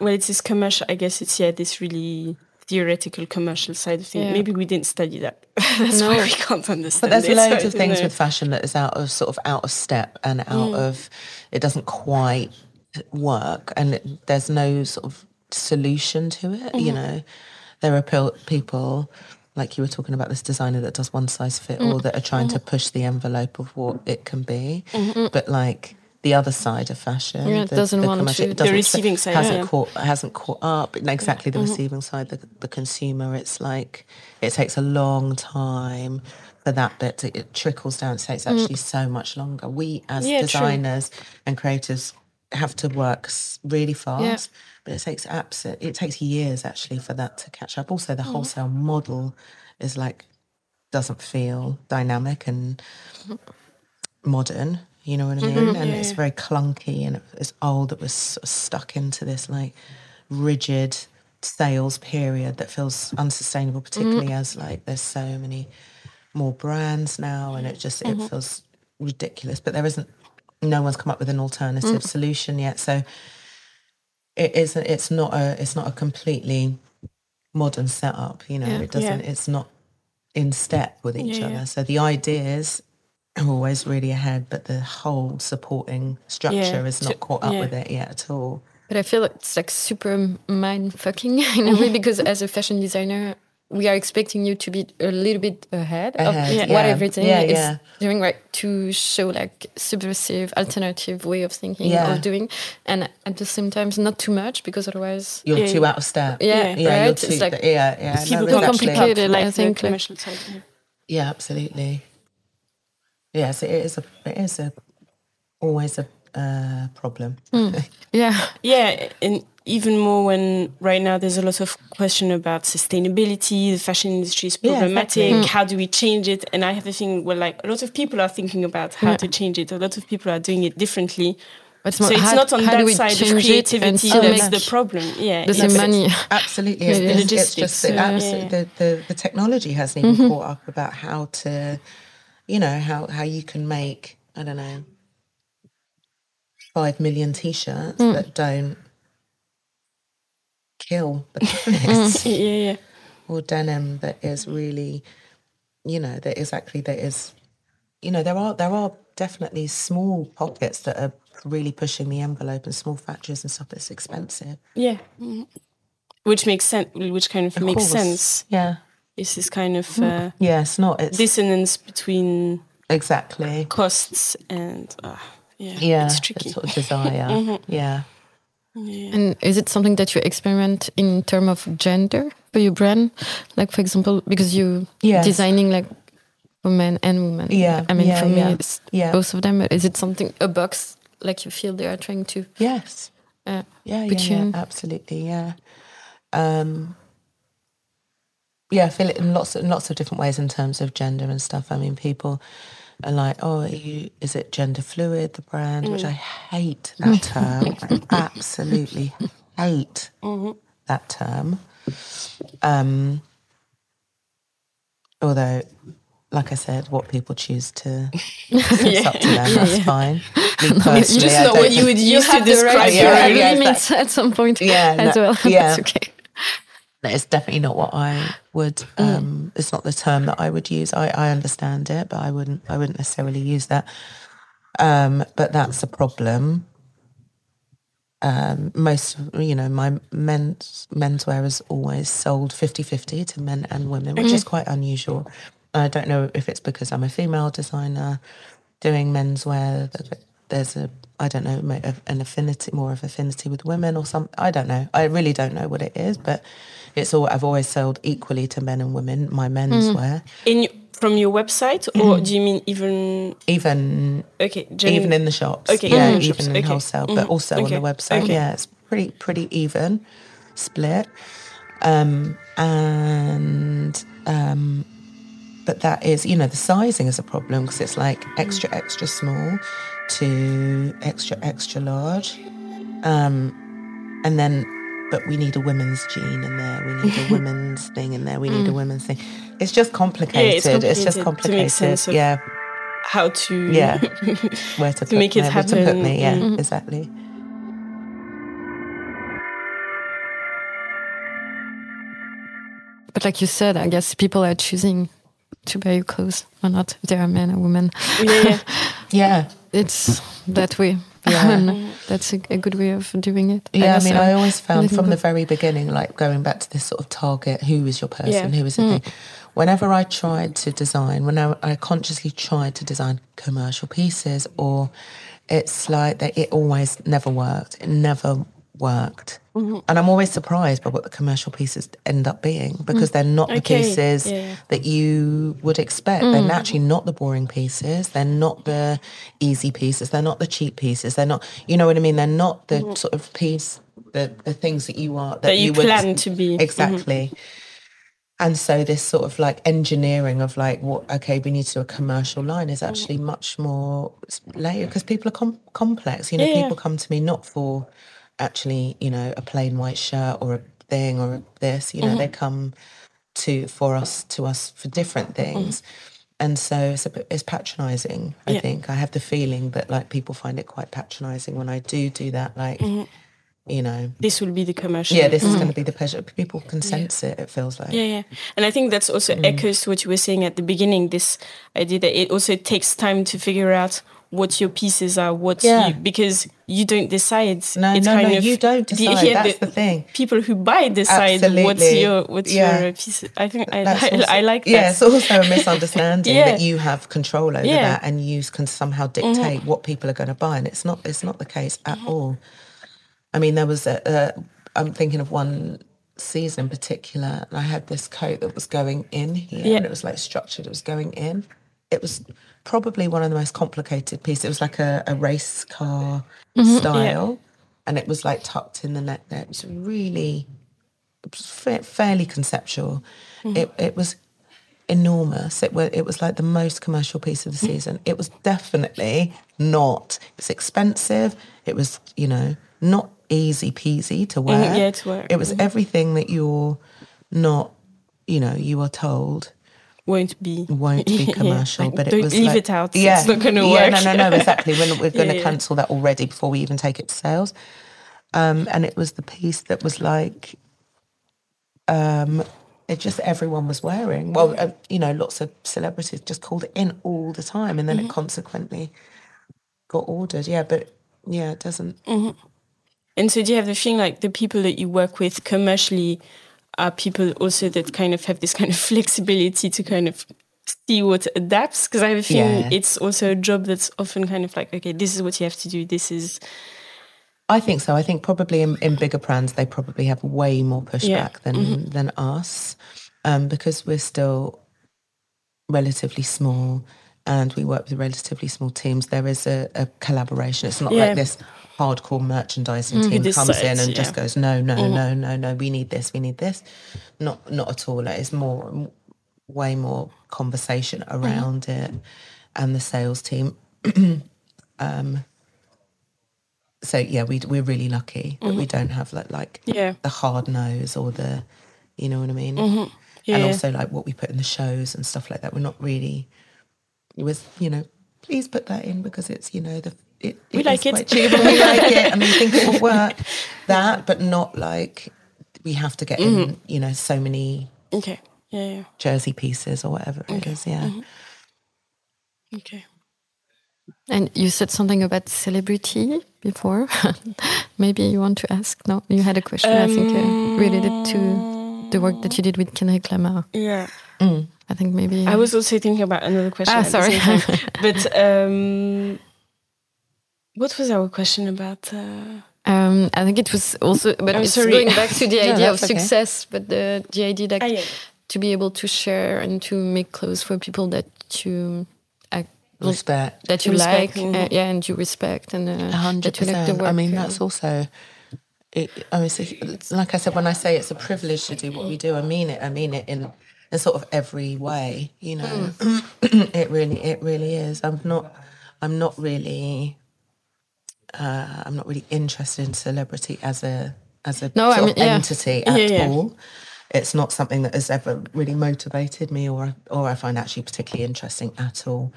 Well, it's this commercial. I guess it's yeah, this really theoretical commercial side of things. Yeah. Maybe we didn't study that. That's why we can't understand. But there's it. loads I of things know. with fashion that is out of sort of out of step and Mm. out of it doesn't quite work, and it, there's no sort of solution to it. Mm-hmm. You know, there are people like you were talking about this designer that does one size fit Mm. all that are trying Mm-hmm. to push the envelope of what it can be, but like. The other side of fashion, Yeah, it the, doesn't the want to- doesn't- receiving side, hasn't yeah. caught hasn't caught up. Exactly Mm-hmm. the receiving side, the, the consumer. It's like it takes a long time for that bit to it trickles down. It takes actually so much longer. We as Mm. Yeah, true. designers and creatives have to work really fast, but it takes absolute. It takes years actually for that to catch up. Also, the Mm. wholesale model is like doesn't feel dynamic and modern. You know what I mm-hmm. mean? Mm-hmm. And it's very clunky and it's old. It was sort of stuck into this like rigid sales period that feels unsustainable, mm-hmm. particularly as like there's so many more brands now, and it just it mm-hmm. feels ridiculous. But there isn't. No one's come up with an alternative solution yet, so it isn't. It's not a. It's not a completely modern setup. You know, Yeah. it doesn't. Yeah. It's not in step with each Yeah, other. So the ideas are always really ahead, but the whole supporting structure is not to- caught up yeah. with it yet at all. But I feel it's like super mind fucking in a way mm-hmm. because as a fashion designer, we are expecting you to be a little bit ahead, Ahead, of yeah. what everything Yeah, is yeah. doing, right? To show like subversive, alternative way of thinking Yeah. or doing, and at the same time, not too much because otherwise, You're Yeah. too out of step. Yeah, yeah, you're right? too, It's like- yeah, yeah. People it's don't actually- complicated. like I think, like- commercial side. yeah. Yeah, absolutely. Yes, it is a. It is a always a uh, problem. yeah, Yeah, and even more when right now there's a lot of question about sustainability. The fashion industry is Yeah, problematic. exactly. How do we change it? And I have a thing where like a lot of people are thinking about how to change it. A lot of people are doing it differently. but So it's how, not on that side of change it and creativity still that's the problem. Yeah, the it's- money? Absolutely, Yeah, it's, yeah. it's- it's just the, yeah. abso- Yeah. the, the the technology hasn't even caught up about how to, you know, how how you can make I don't know five million t-shirts that don't kill the planet. yeah, yeah. or denim that is really, you know, that is actually that is, you know, there are there are definitely small pockets that are really pushing the envelope and small factories and stuff that's expensive. Yeah. Mhm. Which makes sense. Which kind of, Of makes course. sense. Yeah. It's this kind of uh, Yeah, it's not. It's dissonance between exactly. costs and uh, yeah, Yeah, it's that tricky. sort of desire. Yeah. And is it something that you experiment in term of gender for your brand? Like, for example, because you Yes. designing like for men and women. Yeah, I mean, yeah, for me, yeah, it's yeah. both of them. Is it something a box like you feel they are trying to? Yes. Uh, Yeah, yeah, yeah, absolutely, yeah. Um, yeah, I feel it in lots of in lots of different ways in terms of gender and stuff. I mean, people are like, "Oh, are you is it gender fluid?" The brand, which I hate that term. I absolutely hate that term. Um, although, like I said, what people choose to, it's up to them. That's fine. Me personally, just not what you would You use to right describe your yeah, limits at some point Yeah, as no, well. yeah. That's okay. No, it's definitely not what I would. Um, It's not the term that I would use. I, I understand it, but I wouldn't. I wouldn't necessarily use that. Um, but that's a problem. Um, most, you know, my men's menswear is always sold 50-50 to men and women, which is quite unusual. I don't know if it's because I'm a female designer doing menswear. that There's a, I don't know, an affinity, more of affinity with women or something. I don't know. I really don't know what it is, but it's all. I've always sold equally to men and women. My menswear, in from your website, or do you mean even even okay? Gen- even in the shops. Okay, yeah, even in even shops, in okay. wholesale, but also okay, on the website. okay. Yeah, it's pretty pretty even split. Um, and um, but that is, you know, the sizing is a problem because it's like extra, extra small to extra, extra large. Um, and then, but we need a women's gene in there. We need a women's thing in there. We need a women's thing. It's just complicated. Mm. Yeah, it's it's, just complicated to make sense of- yeah. How to Yeah. Where to, To make it where to put me. Yeah, Mm. exactly. But like you said, I guess people are choosing to buy your clothes or not. If they are men or women. yeah, yeah. Yeah. It's that way. Yeah. Um, and that's a, a good way of doing it. Yeah, I, guess mean, I always found from the very beginning, like going back to this sort of target, who is your person, Yeah. who is the hmm. thing. Whenever I tried to design, when I, I consciously tried to design commercial pieces, or it's like that, it always never worked. It never worked. Mm-hmm. And I'm always surprised by what the commercial pieces end up being because they're not the Mm. Okay, pieces yeah, that you would expect. They're actually not the boring pieces. They're not the easy pieces. They're not the cheap pieces. They're not, you know what I mean? They're not the sort of piece, the, the things that you are, that, That you would- plan to be. Mm-hmm. Exactly. And so this sort of like engineering of like what okay we need to do a commercial line is actually Mm-hmm. much more layered because people are com- complex. You know, yeah. people come to me not for actually you know a plain white shirt or a thing or a this. You know, Mm-hmm. they come to for us to us for different things. And so it's a it's patronizing. I Yeah. think I have the feeling that like people find it quite patronizing when I do do that. Like, Mm-hmm. you know, This will be the commercial. yeah, this is going to be the pleasure. People can sense it. It feels like. Yeah, yeah. And I think that's also Mm. echoes to what you were saying at the beginning, this idea that it also takes time to figure out what your pieces are, what Yeah. you because you don't decide. No, it's no, kind no, of you don't decide. yeah, That's the thing. People who buy decide what's Absolutely. your what's Yeah. your piece. I think I, also- I like Yeah, that. it's also a misunderstanding Yeah. that you have control over Yeah. Mm-hmm. that and you can somehow dictate what people are going to buy, and it's not. It's not the case at all. I mean, there was a. a I'm thinking of one season in particular, and I had this coat that was going in here, and it was like structured. It was going in. It was probably one of the most complicated pieces. It was like a, a race car Mm-hmm. style, and it was like tucked in the neck. There, it was really it was fa- fairly conceptual. Mm-hmm. It it was enormous. It was it was like the most commercial piece of the Mm. season. It was definitely not. It was expensive. It was you know not easy peasy to wear. Mm-hmm. yeah, to wear. It was everything that you're not. You know, you are told Won't be won't be Yeah, commercial, like, but it don't was leave like, it out. Yeah, It's not going to yeah, work. no, no, no, exactly. We're, we're going to yeah. cancel that already before we even take it to sales. Um, and it was the piece that was like, um, it just everyone was wearing. Well, uh, you know, lots of celebrities just called it in all the time, and then Mm-hmm. it consequently got ordered. Yeah, but yeah, it doesn't. And so do you have the feeling like the people that you work with commercially are people also that kind of have this kind of flexibility to kind of see what adapts? Because I have a feeling Yeah. it's also a job that's often kind of like, okay, this is what you have to do. This is I think so. I think probably in, in bigger brands they probably have way more pushback Yeah. Mm-hmm. than than us, um, because we're still relatively small and we work with relatively small teams. There is a, a collaboration. It's not Yeah. like this hardcore merchandising team This comes in and yeah. just goes, no, no, no, no, no. We need this. We need this. Not not at all. It's more way more conversation around it, and the sales team um, so yeah, we we're really lucky that we don't have like like Yeah. the hard nose or the, you know what I mean, Yeah. and also like what we put in the shows and stuff like that. We're not really. It was you know, please put that in because it's you know the it, We is like it. quite cheap we like it and we think it will work. That, but not like we have to get Mm-hmm. in you know so many okay. Yeah, yeah. jersey pieces or whatever it is. Yeah. Mm-hmm. Okay. And you said something about celebrity before. Maybe you want to ask. No, you had a question. I think uh, related to the work that you did with Kendrick Lamar. Yeah. I think maybe. I was also thinking about another question. Ah, sorry. but um, what was our question about? Uh, Um, I think it was also, but I'm it's sorry. going back to the No, idea of that's okay. success, but the the idea that Ah, yeah. to be able to share and to make clothes for people that you uh, Respect. that you Respect, like, uh, mhm. yeah, and you respect, and uh, A hundred that you like the work. I mean, uh, that's also. It, I mean, it's, it's like I said when I say it's a privilege to do what we do. I mean it. I mean it in in sort of every way. You know, it really, it really is. I'm not, I'm not really, uh, I'm not really interested in celebrity as a as a No, I mean, of yeah. entity at Yeah, yeah. all. It's not something that has ever really motivated me, or or I find actually particularly interesting at all.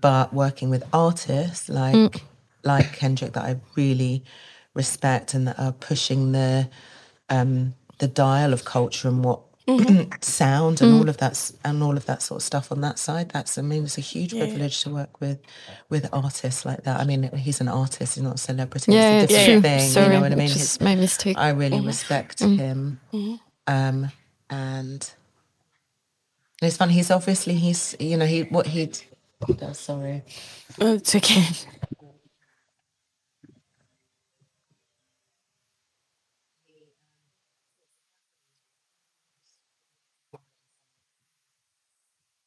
But working with artists like Mm. like Kendrick that I really respect and that are pushing the um, the dial of culture and what Mm-hmm. sound Mm. and all of that and all of that sort of stuff on that side. That's I mean it's a huge privilege to work with with artists like that. I mean he's an artist, he's not a celebrity. Yeah, it's a different true. thing. Sorry, you know what I mean? my mistake. I really respect him. Um, and it's fun. He's obviously he's you know he what he does. Sorry. Oh, it's okay.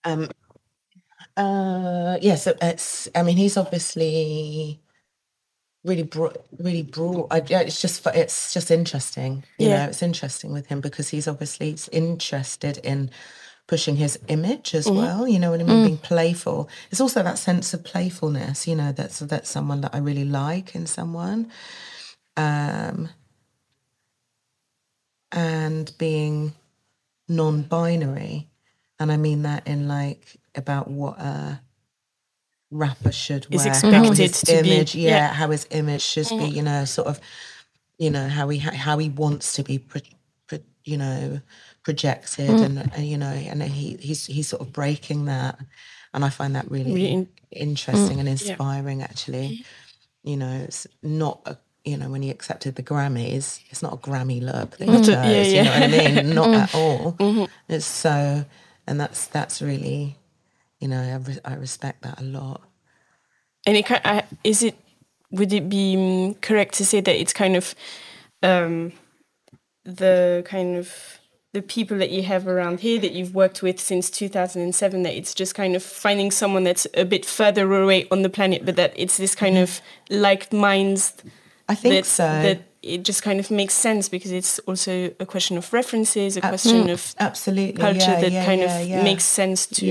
Um, uh, yeah, so it's, I mean, he's obviously really broad, really broad. I, it's just, fu- it's just interesting. You Yeah. know, it's interesting with him because he's obviously interested in pushing his image as well. You know what I mean? Being playful. It's also that sense of playfulness, you know, that's, that's someone that I really like in someone. Um, and being non-binary and i mean that in like about what a rapper should Is wear expected his to be, image yeah, yeah. Mm-hmm. how his image should be you know sort of you know how he how he wants to be pro, pro, you know projected Mm. and, and you know and he he's he's sort of breaking that and i find that really, Really in- interesting and yeah. inspiring actually you know it's not a you know when he accepted the grammys it's not a grammy look that he chose Yeah, you know what i mean not at all it's so and that's that's really you know I, re- I respect that a lot. And it, is it would it be mm, correct to say that it's kind of um, the kind of the people that you have around here that you've worked with since 2007 that it's just kind of finding someone that's a bit further away on the planet but that it's this kind of like minds i think that, so. that it just kind of makes sense because it's also a question of references a question mm, of absolutely culture yeah, that yeah, kind yeah, of makes sense to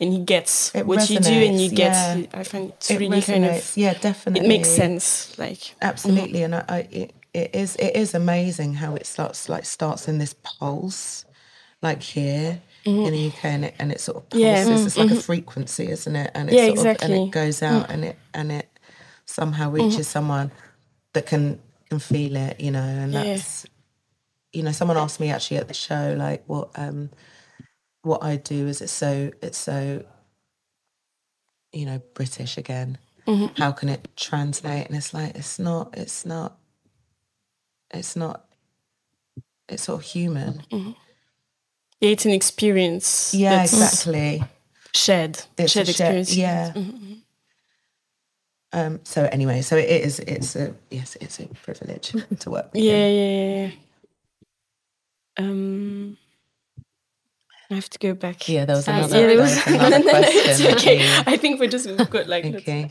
and he gets It what you do and you get i find it's it really kind of yeah definitely. it makes sense like mm. absolutely and I, I it, it is it is amazing how it starts like starts in this pulse like here in mm-hmm. the UK and it, and it sort of pulses Yeah. it's like a mm-hmm. frequency isn't it? And it Yeah, sort of, and it goes out and it and it somehow reaches mm-hmm. someone that can can feel it you know and Yeah. that's you know someone asked me actually at the show like what um what I do is it's so it's so you know British again. Mm-hmm. How can it translate? And it's like it's not it's not it's not it's sort of human. Mm-hmm. Yeah, it's an experience yeah exactly. shared it's shared experience. yeah mm-hmm. Um so anyway so it is it's a yes it's a privilege to work with yeah him. yeah yeah, yeah. um I have to go back. yeah there was Uh, another, yeah, there there was- was another question it's that okay. you- I think we're just we've got like Okay.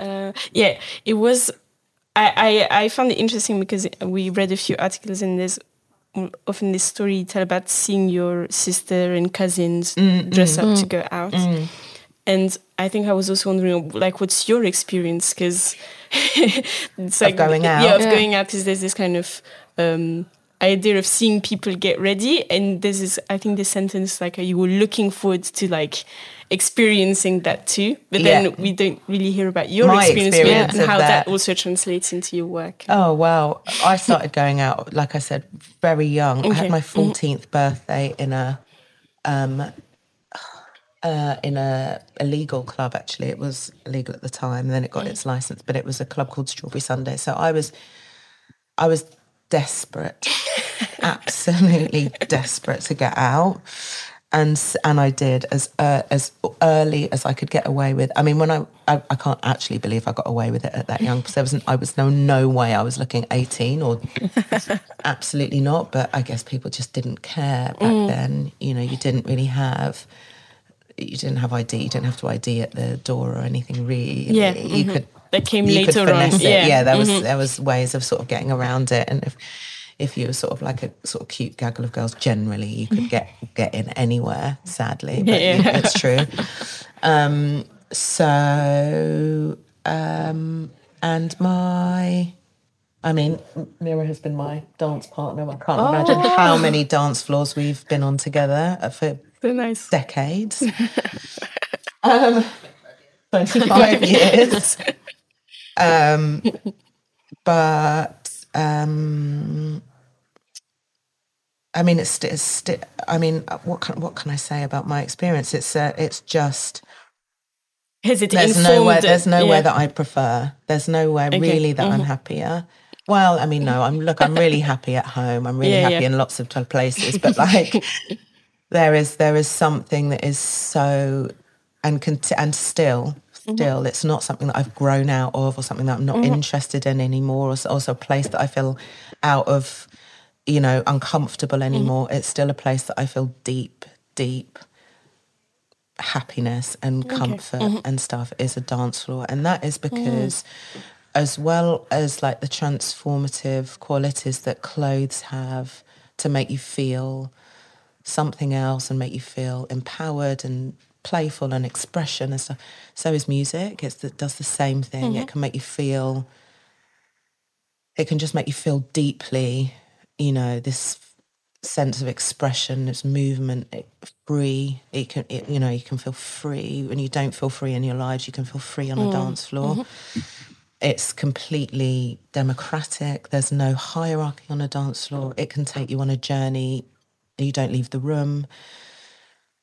Uh, yeah, it was. I, I I found it interesting because we read a few articles and there's often this story you tell about seeing your sister and cousins Mm, dress up to go out. And I think I was also wondering, like, what's your experience? Because it's like going out? yeah, of Yeah. going out. Because there's this kind of um, idea of seeing people get ready, and there's this. I think the sentence like, you were looking forward to like experiencing that too. But then we don't really hear about your My experience, with it experience and how that. that. also translates into your work. Oh wow! I started going out, like I said, very young. I had my 14th birthday in a, um, uh, in a illegal club. Actually, it was illegal at the time. And then it got its license, but it was a club called Strawberry Sunday. So I was, I was desperate, absolutely desperate to get out. And, and I did as uh, as early as I could get away with. I mean, when I, I I can't actually believe I got away with it at that young. There was I was no no way I was looking eighteen or absolutely not. But I guess people just didn't care back then. You know, you didn't really have you didn't have ID. You didn't have to ID at the door or anything. Really, Yeah, you mhm. could That came you later on. Yeah. Mm-hmm. yeah, there was there was ways of sort of getting around it, and if if you were sort of like a sort of cute gaggle of girls, generally you could get get in anywhere. Sadly, but Yeah. yeah, it's true. Um, so um, and my. I mean, Mira has been my dance partner. I can't imagine how many dance floors we've been on together for So nice. decades. um, 25 years. Um, but um, I mean, it's, it's I mean, uh, what can what can I say about my experience? It's uh, it's just Has it there's informed? nowhere there's nowhere yeah. that I prefer. There's nowhere really that I'm happier. Well, I mean, no, I'm look, I'm really happy at home. I'm really Yeah, happy yeah. in lots of places, but like there is there is something that is so and cont- and still mm-hmm. still it's not something that I've grown out of or something that I'm not mm-hmm. interested in anymore or also a place that I feel out of you know uncomfortable mm-hmm. anymore. It's still a place that I feel deep deep happiness and comfort and stuff is a dance floor. And that is because as well as like the transformative qualities that clothes have to make you feel something else and make you feel empowered and playful and expression and stuff. So is music. It's, it does the same thing. It mm-hmm. can make you feel. It can just make you feel deeply, you know, this sense of expression, this movement, it, free. It can, it, you know, you can feel free. When you don't feel free in your lives, you can feel free on a mm. dance floor. Mm-hmm. It's completely democratic. There's no hierarchy on a dance floor. It can take you on a journey. You don't leave the room.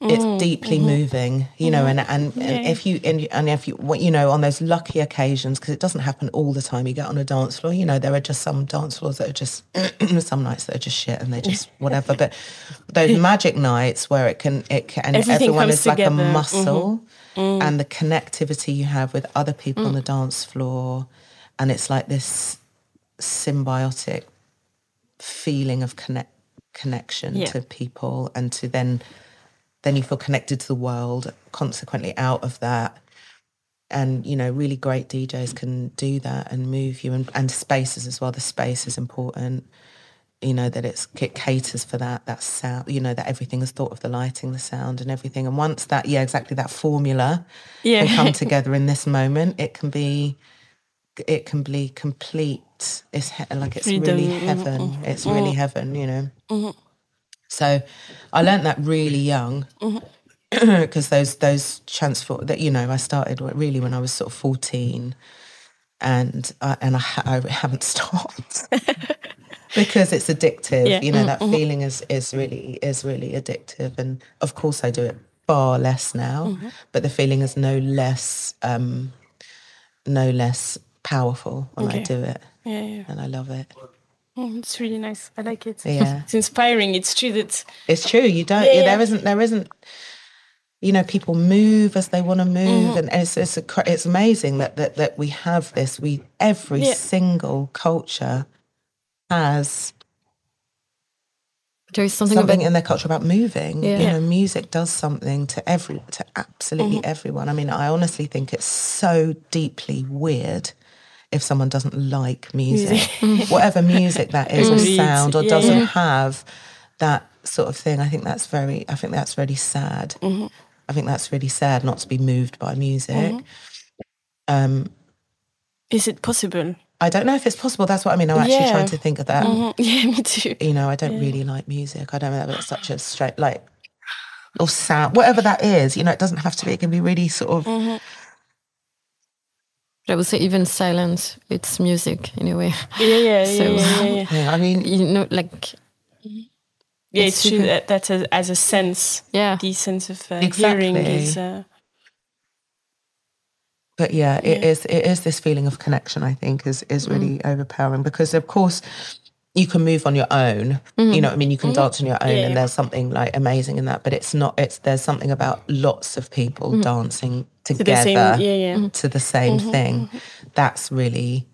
It's mm, deeply mm-hmm. moving, you know, and, mm-hmm. and, and if you and, and if you what you know on those lucky occasions because it doesn't happen all the time. You get on a dance floor, you know, there are just some dance floors that are just some nights that are just shit and they're just whatever. But those magic nights where it can it can and Everything everyone is like a together. Mm-hmm. muscle mm. and the connectivity you have with other people on mm. the dance floor and it's like this symbiotic feeling of connect connection Yeah. to people and to then then you feel connected to the world consequently out of that and you know really great djs can do that and move you and, and spaces as well the space is important you know that it's it caters for that that sound you know that everything is thought of the lighting the sound and everything and once that yeah exactly that formula Yeah. can come together in this moment it can be it can be complete it's he- like it's really heaven. Mm-hmm. It's really mm-hmm. heaven you know? Mm-hmm. So i learned that really young. Because those those transfer that you know I started really when I was sort of fourteen, and I, and I, I haven't stopped. Because it's addictive. Yeah. You know that feeling is is really is really addictive, and of course I do it far less now, but the feeling is no less um, no less powerful when I do it, Yeah, yeah. and I love it. Mm, it's really nice. I like it. Yeah. it's inspiring. It's true that It's true. You don't. Yeah, yeah. There isn't. There isn't. You know, people move as they want to move, and it's it's a, it's amazing that that that we have this. We every Yeah. single culture has There is something, something about in their culture about moving. Yeah. You know, music does something to every to absolutely everyone. I mean, I honestly think it's so deeply weird if someone doesn't like music, whatever music that is, or sound, or yeah. doesn't have that sort of thing. I think that's very. I think that's really sad. I think that's really sad not to be moved by music. Um, is it possible? I don't know if it's possible. That's what I mean. I'm actually Yeah. trying to think of that Mhm. Yeah, me too. you know, I don't really like music. I don't know it's such a straight like or sound, whatever that is. You know, it doesn't have to be. It can be really sort of. I would say even silence, it's music in a way. Yeah, yeah, yeah, So- yeah, yeah, yeah. Yeah, I mean, You know, like Yeah, It's it's true super- that, that as, as a sense, yeah, the sense of uh, Exactly. hearing is. Uh, but yeah, it Yeah. is. It is this feeling of connection. I think is is really overpowering because, of course, you can move on your own. You mm-hmm. know, what I mean, you can mm-hmm. dance on your own, Yeah, and there's something like amazing in that. But it's not. It's there's something about lots of people mm-hmm. dancing to the together. same, yeah, yeah. to the same thing that's really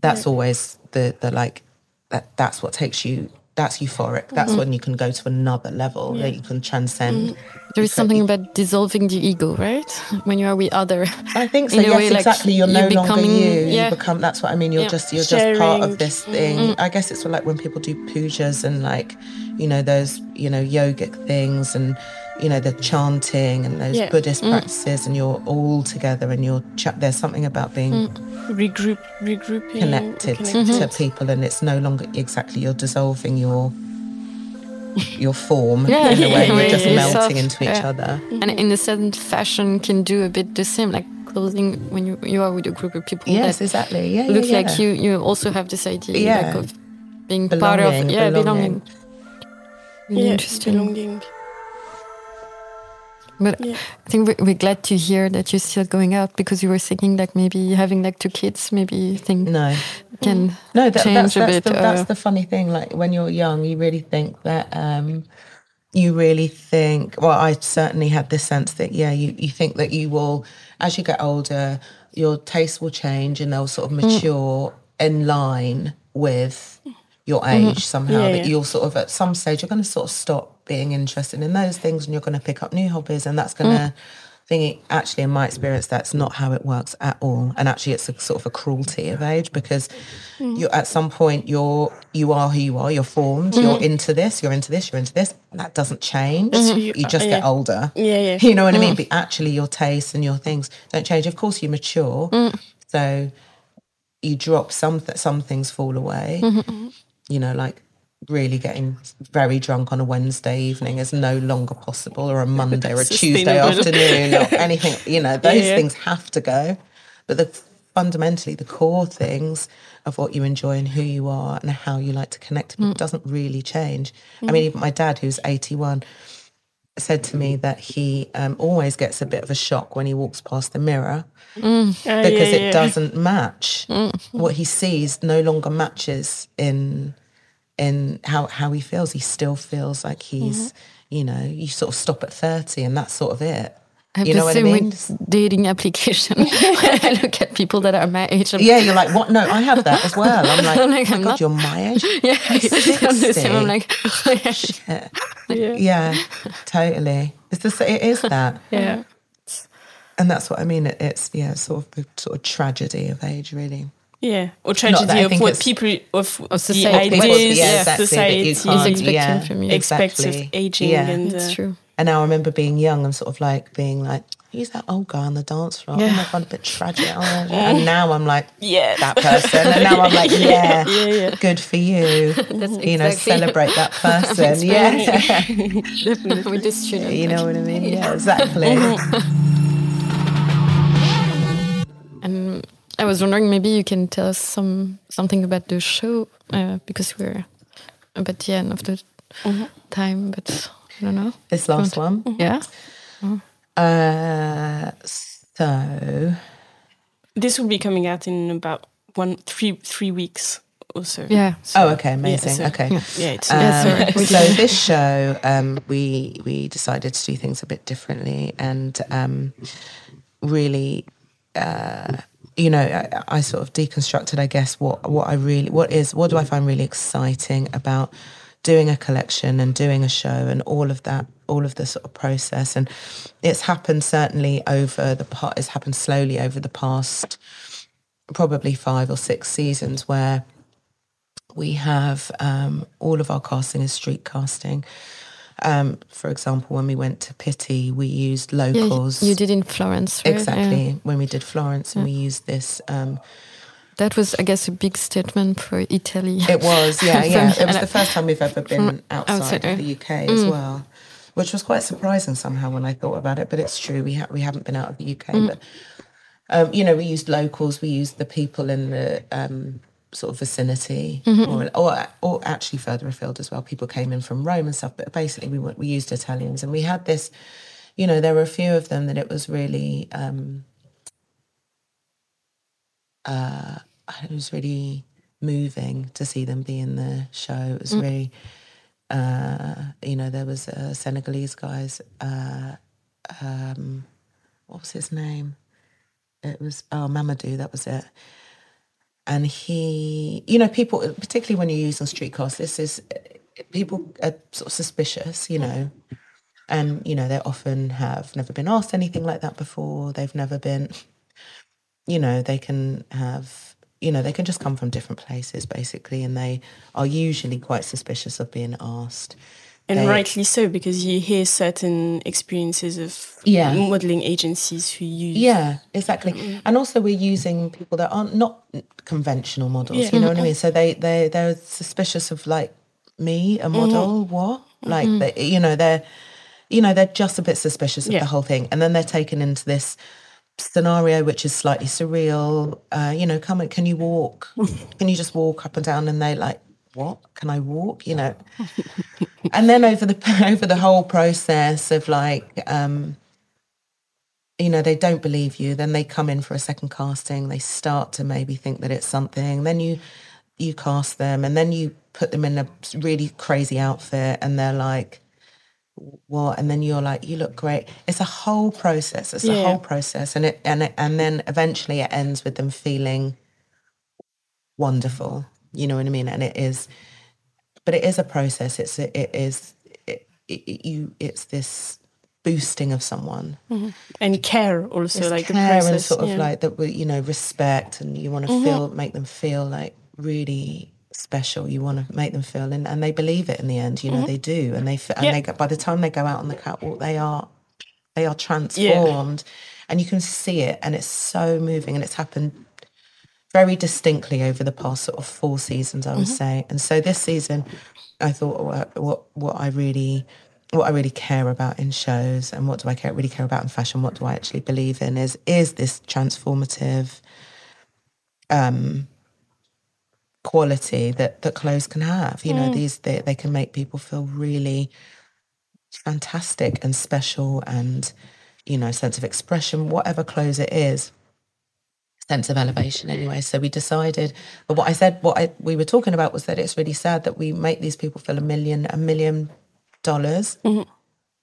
that's always the the like that that's what takes you that's euphoric. That's mm-hmm. when you can go to another level that you can transcend. Mm. There is something about dissolving the ego, right? When you are with other. I think so. Yes, way, like, exactly. You're no you're longer becoming- you. yeah. You become. That's what I mean. You're Yeah. just. You're just part of this thing. Mm-hmm. I guess it's like when people do pujas and like, you know, those you know yogic things and you know the chanting and those Yeah. Buddhist mm. practices, and you're all together and you're. Ch- there's something about being mm. regroup, regrouping, connected connected. to mm-hmm. people, and it's no longer exactly you're dissolving your your form Yeah, in a way. You're just yeah. melting Yourself, into each yeah. other. Mm-hmm. And in a certain fashion, can do a bit the same, like clothing when you, you are with a group of people Yes, that exactly. Yeah, look yeah, like you. You also have this idea Yeah. like, of being part of. Yeah, belonging. belonging. Really Yeah, interesting. belonging. But Yeah. I think we're, we're glad to hear that you're still going out because you were thinking like maybe having like two kids, maybe thing No. can No, that, change that's, a bit. the, uh, that's the funny thing. Like when you're young, you really think that um, you really think. Well, I certainly had this sense that yeah, you you think that you will, as you get older, your tastes will change and they'll sort of Mm. mature in line with your age somehow. Yeah, that yeah. you'll sort of at some stage you're going to sort of stop being interested in those things and you're going to pick up new hobbies and that's going to. Mm. Thing actually, in my experience, that's not how it works at all. And actually, it's a sort of a cruelty of age because mm. you're at some point you're you are who you are. You're formed. You're mm. into this. You're into this. You're into this. That doesn't change. Mm-hmm. you You just are, get older. Yeah, yeah. You know what I mean? But actually, your tastes and your things don't change. Of course, you mature. So you drop some th- some things fall away. Mm-hmm. You know, like really getting very drunk on a Wednesday evening is no longer possible, or a Monday or a Tuesday afternoon, or anything. You know, those yeah. things have to go. But the fundamentally the core things of what you enjoy and who you are and how you like to connect to people doesn't really change. I mean, even my dad, who's eighty one, said to me that he um, always gets a bit of a shock when he walks past the mirror Ah, because yeah, it doesn't match what he sees no longer matches in in how how he feels he still feels like he's mm-hmm. you know you sort of stop at 30 and that's sort of it I have you the know what I same mean with dating application. I look at people that are my age, I'm yeah you're like what no I have that as well I'm like, I'm like, oh I'm my god not- you're my age yeah, I'm the same. I'm 60. like, oh yeah. Yeah. yeah totally it's the, it is that Yeah. and that's what I mean it's yeah sort of the sort of tragedy of age really Yeah, or that tragedy I of what people of, Of the society. People- ideas, yeah, exactly, society can't- expecting yeah, from you. expects of exactly. aging Yeah. and it's uh, true. And I remember being young and sort of like being like, he's that old guy on the dance floor. Oh my Yeah. god, a bit tragic. Oh, and now I'm like, Yeah. that person. And now I'm like, yeah, Yeah, yeah. good for you. you know, celebrate that person. yeah. with the student. you know what I mean? Yeah, exactly. I was wondering, maybe you can tell us some something about the show uh, because we're about the end of the time, but I don't know. this last one. Yeah. Uh, so, this will be coming out in about one three three weeks or so. Yeah. oh, okay, amazing. so- okay. yeah. It's Um, Yeah, so this show, um, we we decided to do things a bit differently, and um, really, uh, you know, I, I sort of deconstructed, I guess, what what I really what is what do I find really exciting about doing a collection and doing a show and all of that, all of the sort of process, and it's happened certainly over the part. It's happened slowly over the past probably five or six seasons where we have um, all of our casting is street casting. Um, for example, when we went to Pitti, we used Yeah, locals. you did in Florence, right? exactly. Yeah. When we did Florence, and we used this. Um, That was, I guess, a big statement for Italy. it was, yeah, yeah. It was the first time we've ever been outside outside, of the UK as well, which was quite surprising somehow when I thought about it. But it's true, we ha- we haven't been out of the UK, but um, you know, we used locals, we used the people in the um, sort of vicinity, or, or or actually further afield as well. People came in from Rome and stuff, but basically we we used Italians, and we had this. You know, there were a few of them that it was really. Um, uh, it was really moving to see them be in the show. It was really, uh, you know, there was a Senegalese guys. Uh, um, what was his name? It was oh Mamadou. That was it. And he, you know, people, particularly when you're using street cars, this is people are sort of suspicious, you know, and you know they often have never been asked anything like that before. They've never been, you know, they can have, you know, they can just come from different places basically, and they are usually quite suspicious of being asked. And They- rightly so, because you hear certain experiences of Yeah. modeling agencies who use. Yeah, exactly. Mm. And also we're using people that aren't not conventional models. Yeah. You know what I mm-hmm. mean? So they they they're suspicious of like me, a mm-hmm. model. What? Mm-hmm. Like they, you know they're you know they're just a bit suspicious of Yeah. the whole thing, and then they're taken into this scenario which is slightly surreal. Uh, you know, come can you walk? can you just walk up and down? And they like. What can I walk? You know, and then over the over the whole process of like um, you know they don't believe you then they come in for a second casting. They start to maybe think that it's something. Then you you cast them and then you put them in a really crazy outfit and they're like what? And then you're like you look great. It's a whole process. It's a whole process and it and it, and then eventually it ends with them feeling wonderful you know what i mean? And it is but it is a process. It's it is it, it, you it's this boosting of someone. Mm-hmm. And care also, it's like the care process. and sort of like that you know respect and you want to mm-hmm. feel make them feel like really special. You want to make them feel and, and they believe it in the end you know mm-hmm. they do. And they and Yeah. they by the time they go out on the catwalk they are they are transformed. And you can see it and it's so moving and it's happened very distinctly over the past sort of four seasons I would mm-hmm. say and so this season I thought what what, what I really what I really care about in shows and what do I care, really care about in fashion, what do I actually believe in is is this transformative um, quality that, that clothes can have. You know, mm. these they, they can make people feel really fantastic and special and, you know, sense of expression, whatever clothes it is. Sense of elevation anyway. So we decided but what I said what I we were talking about was that it's really sad that we make these people feel a million a million dollars,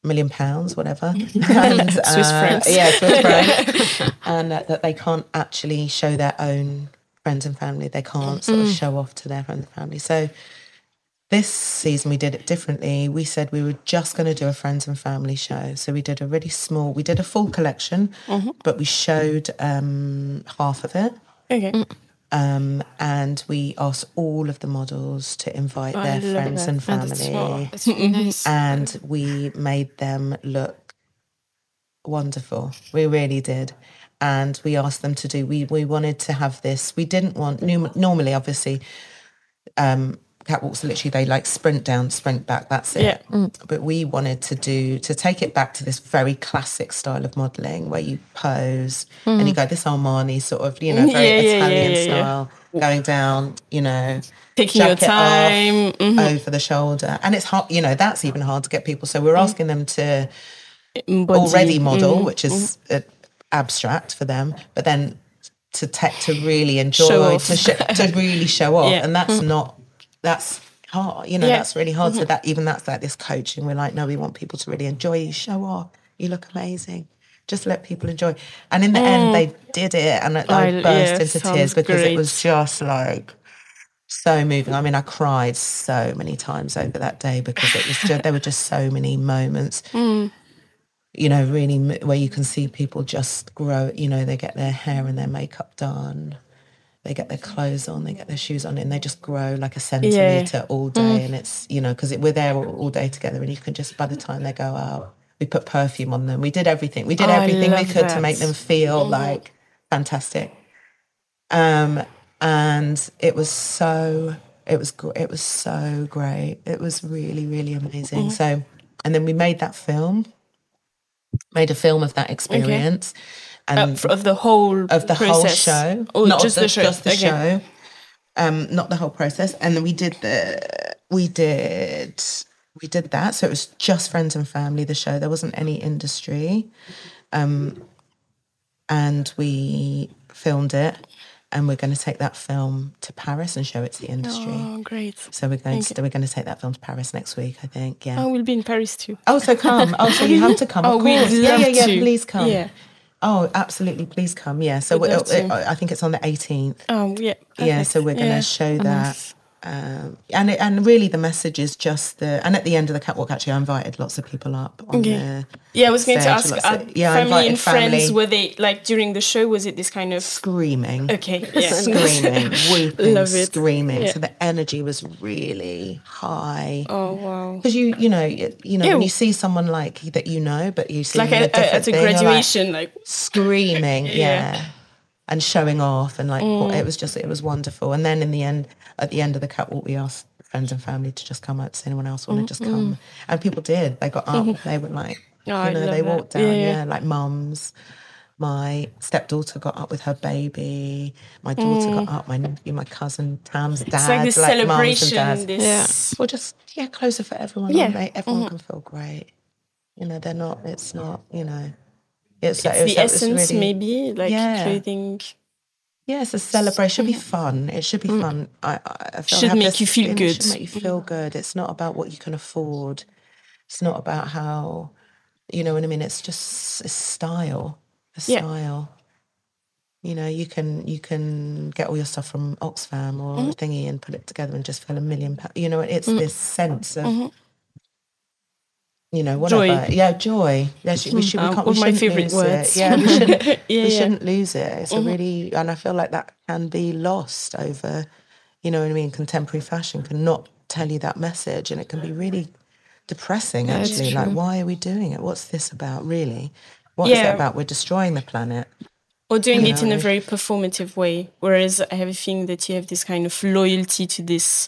million pounds, whatever, and, Swiss uh, francs. yeah, Swiss francs, and uh, that they can't actually show their own friends and family. They can't sort of show off to their friends and family. So this season we did it differently. We said we were just going to do a friends and family show. So we did a really small. We did a full collection, but we showed um, half of it. Okay. Um, and we asked all of the models to invite I their friends that. and Oh, family oh, that's really nice. and we made them look wonderful. We really did. And we asked them to do, we, we wanted to have this, we didn't want, normally, obviously, um, catwalks are literally, they like sprint down, sprint back, that's it. Yeah. But we wanted to do, to take it back to this very classic style of modelling where you pose and you go, this Armani sort of, you know, very Yeah, yeah, Italian style, going down, you know, Taking your jacket off, time. mhm. over the shoulder. And it's hard, you know, that's even hard to get people. So we're asking them to Embody. already model, Mhm. which is uh, abstract for them, but then to te- to really enjoy, to, sh- to really show off. Yeah. And that's not, that's hard, you know, Yeah. that's really hard. So mm-hmm. that even that's like this coaching, we're like, no, we want people to really enjoy you, show off. You look amazing. Just let people enjoy. And in the end, mm. they did it. And I, I burst yeah, into tears because great. it was just like, so moving. I mean, I cried so many times over that day because it was just, there were just so many moments, mm. you know, really where you can see people just grow. You know, they get their hair and their makeup done, they get their clothes on, they get their shoes on, and they just grow like a centimeter all day. And it's you know because we're there all, all day together, and you can just by the time they go out, we put perfume on them. We did everything. We did Oh, everything we could to make them feel like fantastic. Um, and it was so it was it was so great. It was really really amazing. Mm-hmm. So, and then we made that film, made a film of that experience, Uh, and f- of the whole of the whole process. show, Oh, not just the, the show. just the Okay. show, um, not the whole process. And then we did the we did we did that. So it was just friends and family. The show there wasn't any industry, um, and we filmed it. And we're going to take that film to Paris and show it to the industry. Oh, great. So we're going Thank to we're going to take that film to Paris next week. I think. Yeah. I will be in Paris too. Oh, so come. Oh, so you have to come. Oh, course. Yeah, yeah, yeah. to. Please come. Yeah. Oh, absolutely. Please come. Yeah. So We'd we. Uh, I think it's on the 18th. Oh, yeah. Yeah. So we're going to Yeah. show uh-huh. that. Um, and it, and really the message is just the and at the end of the catwalk actually I invited lots of people up on Okay. the Yeah, I was going to ask, of- yeah, family and friends, family. were they like during the show? Was it this kind of screaming okay? Yeah, screaming weeping Love it. screaming Yeah. so the energy was really high Oh wow! because you you know you, you know when you see someone like that you know but you see Like a, a, at a thing, like graduation, like, screaming yeah. Yeah. and showing off and like Mm. it was just it was wonderful and then in the end at the end of the catwalk we asked friends and family to just come out does anyone else want to just come and people did they got up they were like Oh, I you know love they that. walked down Yeah, yeah, yeah. like mums my stepdaughter got up with her baby my daughter got up my nephew my cousin tam's dad Mm. it's like this mums and celebration. dads. This well just yeah closer for everyone Yeah. aren't everyone Mm-hmm. can feel great you know they're not it's not you know it's, it's it the essence, really- maybe like Yeah. clothing. yeah, it's a celebration. It should be fun. It should be fun. I, I, Should make this you feel good. It should make you feel good. It's not about what you can afford. It's not about how, you know what I mean. It's just it's style. A Yeah. style. You know, you can you can get all your stuff from Oxfam or Mm-hmm. thingy and put it together and just feel a million. Pa- you know, it's Mm. this sense of. Mm-hmm. You know, whatever. Joy. Yeah, joy. Yeah, sh- we should. We Um, can't, we of my favourite words. It. Yeah, we shouldn't. Yeah, we yeah. Mm-hmm. shouldn't lose it. It's a really, and I feel like that can be lost over, you know what I mean. Contemporary fashion can not tell you that message, and it can be really depressing. it's Actually, like why are we doing it? What's this about, really? What is Yeah. it about? We're destroying the planet. or doing it in a very performative way. Whereas I have a feeling that you have this kind of loyalty to this,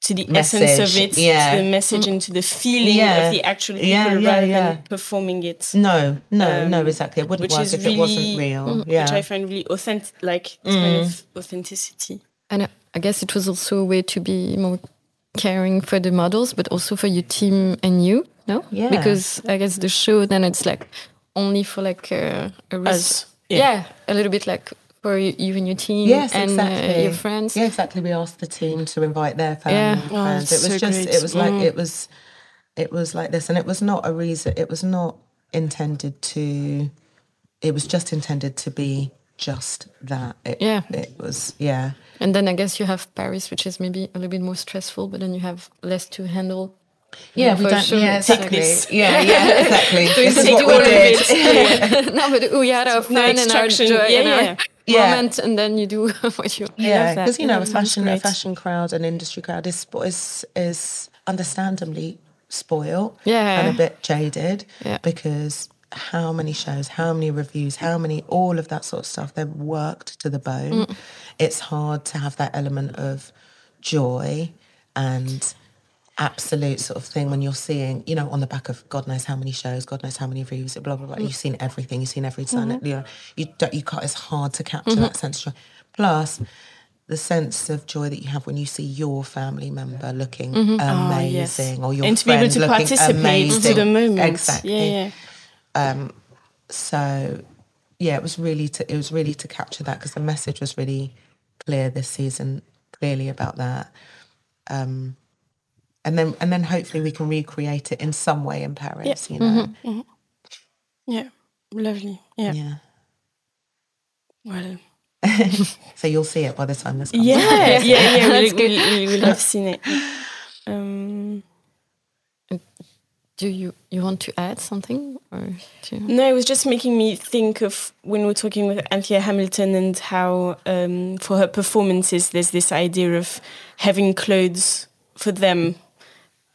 to the essence of it, yeah. to the message and to the feeling Yeah. of the actual people Yeah, yeah, rather yeah. than performing it. No, no, no, exactly. It wouldn't Um, which work is if really, it wasn't real. mm, Yeah, which I find really authentic, like this kind of authenticity. And I- I guess it was also a way to be more caring for the models, but also for your team and you, no? Yeah. Because I guess the show then it's like only for like uh, a res- Yeah. yeah. a little bit like for you, you and your team Yes, and exactly. uh, your friends. Yeah, exactly. We asked the team to invite their family Yeah. and Oh, friends. it's it was so just great. it was like Mm. it was it was like this and it was not a reason it was not intended to it was just intended to be just that. It, Yeah. It was yeah. And then I guess you have Paris, which is maybe a little bit more stressful, but then you have less to handle. Yeah, we for don't sure. yeah, exactly. Yeah, yeah, exactly. this is take what all we of did. it. no, but we had our No fun and our joy Yeah, and our yeah. Moment, and then you do what you. Yeah, because you know, a Mm, fashion, a fashion crowd, an industry crowd is is is understandably spoiled, Yeah. and a bit jaded, Yeah. because how many shows, how many reviews, how many all of that sort of stuff, they're worked to the bone. Mm. It's hard to have that element of joy and absolute sort of thing when you're seeing, you know, on the back of God knows how many shows, God knows how many reviews, blah blah blah. You've seen everything, you've seen every sign. Mm-hmm. You know, you don't, you can't. It's hard to capture mm-hmm. that sense of joy. Plus, the sense of joy that you have when you see your family member mm-hmm. looking Oh, yes. amazing, or your and to be able to looking participate amazing. to the moment. Exactly. Yeah, yeah. So, yeah, it was really to it was really to capture that because the message was really clear this season, clearly about that. Um, and then and then hopefully we can recreate it in some way in Paris. You know, Yeah. Lovely. Yeah. yeah. Well. So you'll see it by the time this comes. Yeah, out. yeah, yeah. We'll, we'll, we'll, we'll have seen it. Um, Do you you want to add something or to? no, it was just making me think of when we were talking with Anthea Hamilton and how um, for her performances there's this idea of having clothes for them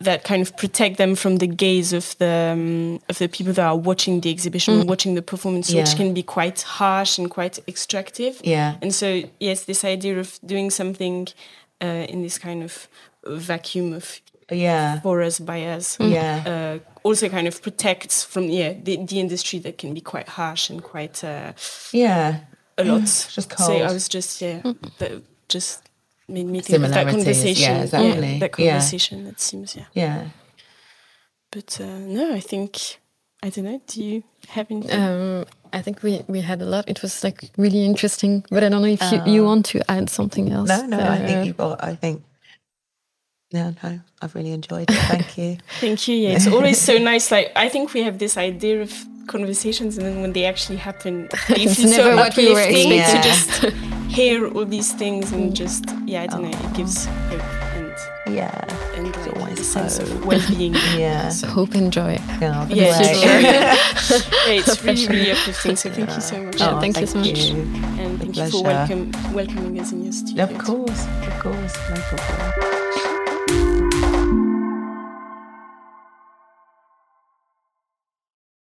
that kind of protect them from the gaze of the um, of the people that are watching the exhibition, or watching the performance, which can be quite harsh and quite extractive. Yeah. And so, yes, this idea of doing something uh, in this kind of vacuum of yeah, for us by us, Yeah. uh, also kind of protects from yeah the, the industry that can be quite harsh and quite uh, yeah. a lot. Just cold. So I was just yeah, that just made me think of that Similarities, yeah, conversation. exactly. that Yeah. conversation. That seems yeah. Yeah. But uh, no, I think I don't know. Do you have anything? Um, I think we, we had a lot. It was like really interesting, but I don't know if you, you want to add something else. No, no. I Uh, think you got. I think. No, no. I've really enjoyed it. Thank you. Thank you. Yeah, it's always so nice. Like I think we have this idea of conversations, and then when they actually happen, it It's feels so never what we were uplifting expecting. to just hear all these things and mm. just yeah, I don't know. It gives oh. hope. Yeah. and It's like, always the sense hope. of well-being. Yeah. So hope and joy. Yeah, Yeah, that's sure. yeah, it's really, really uplifting. So thank you so much, oh, Yeah, Oh, thank you so much. and thank you for pleasure. welcome, welcoming us in your studio. Of course, of course, no problem.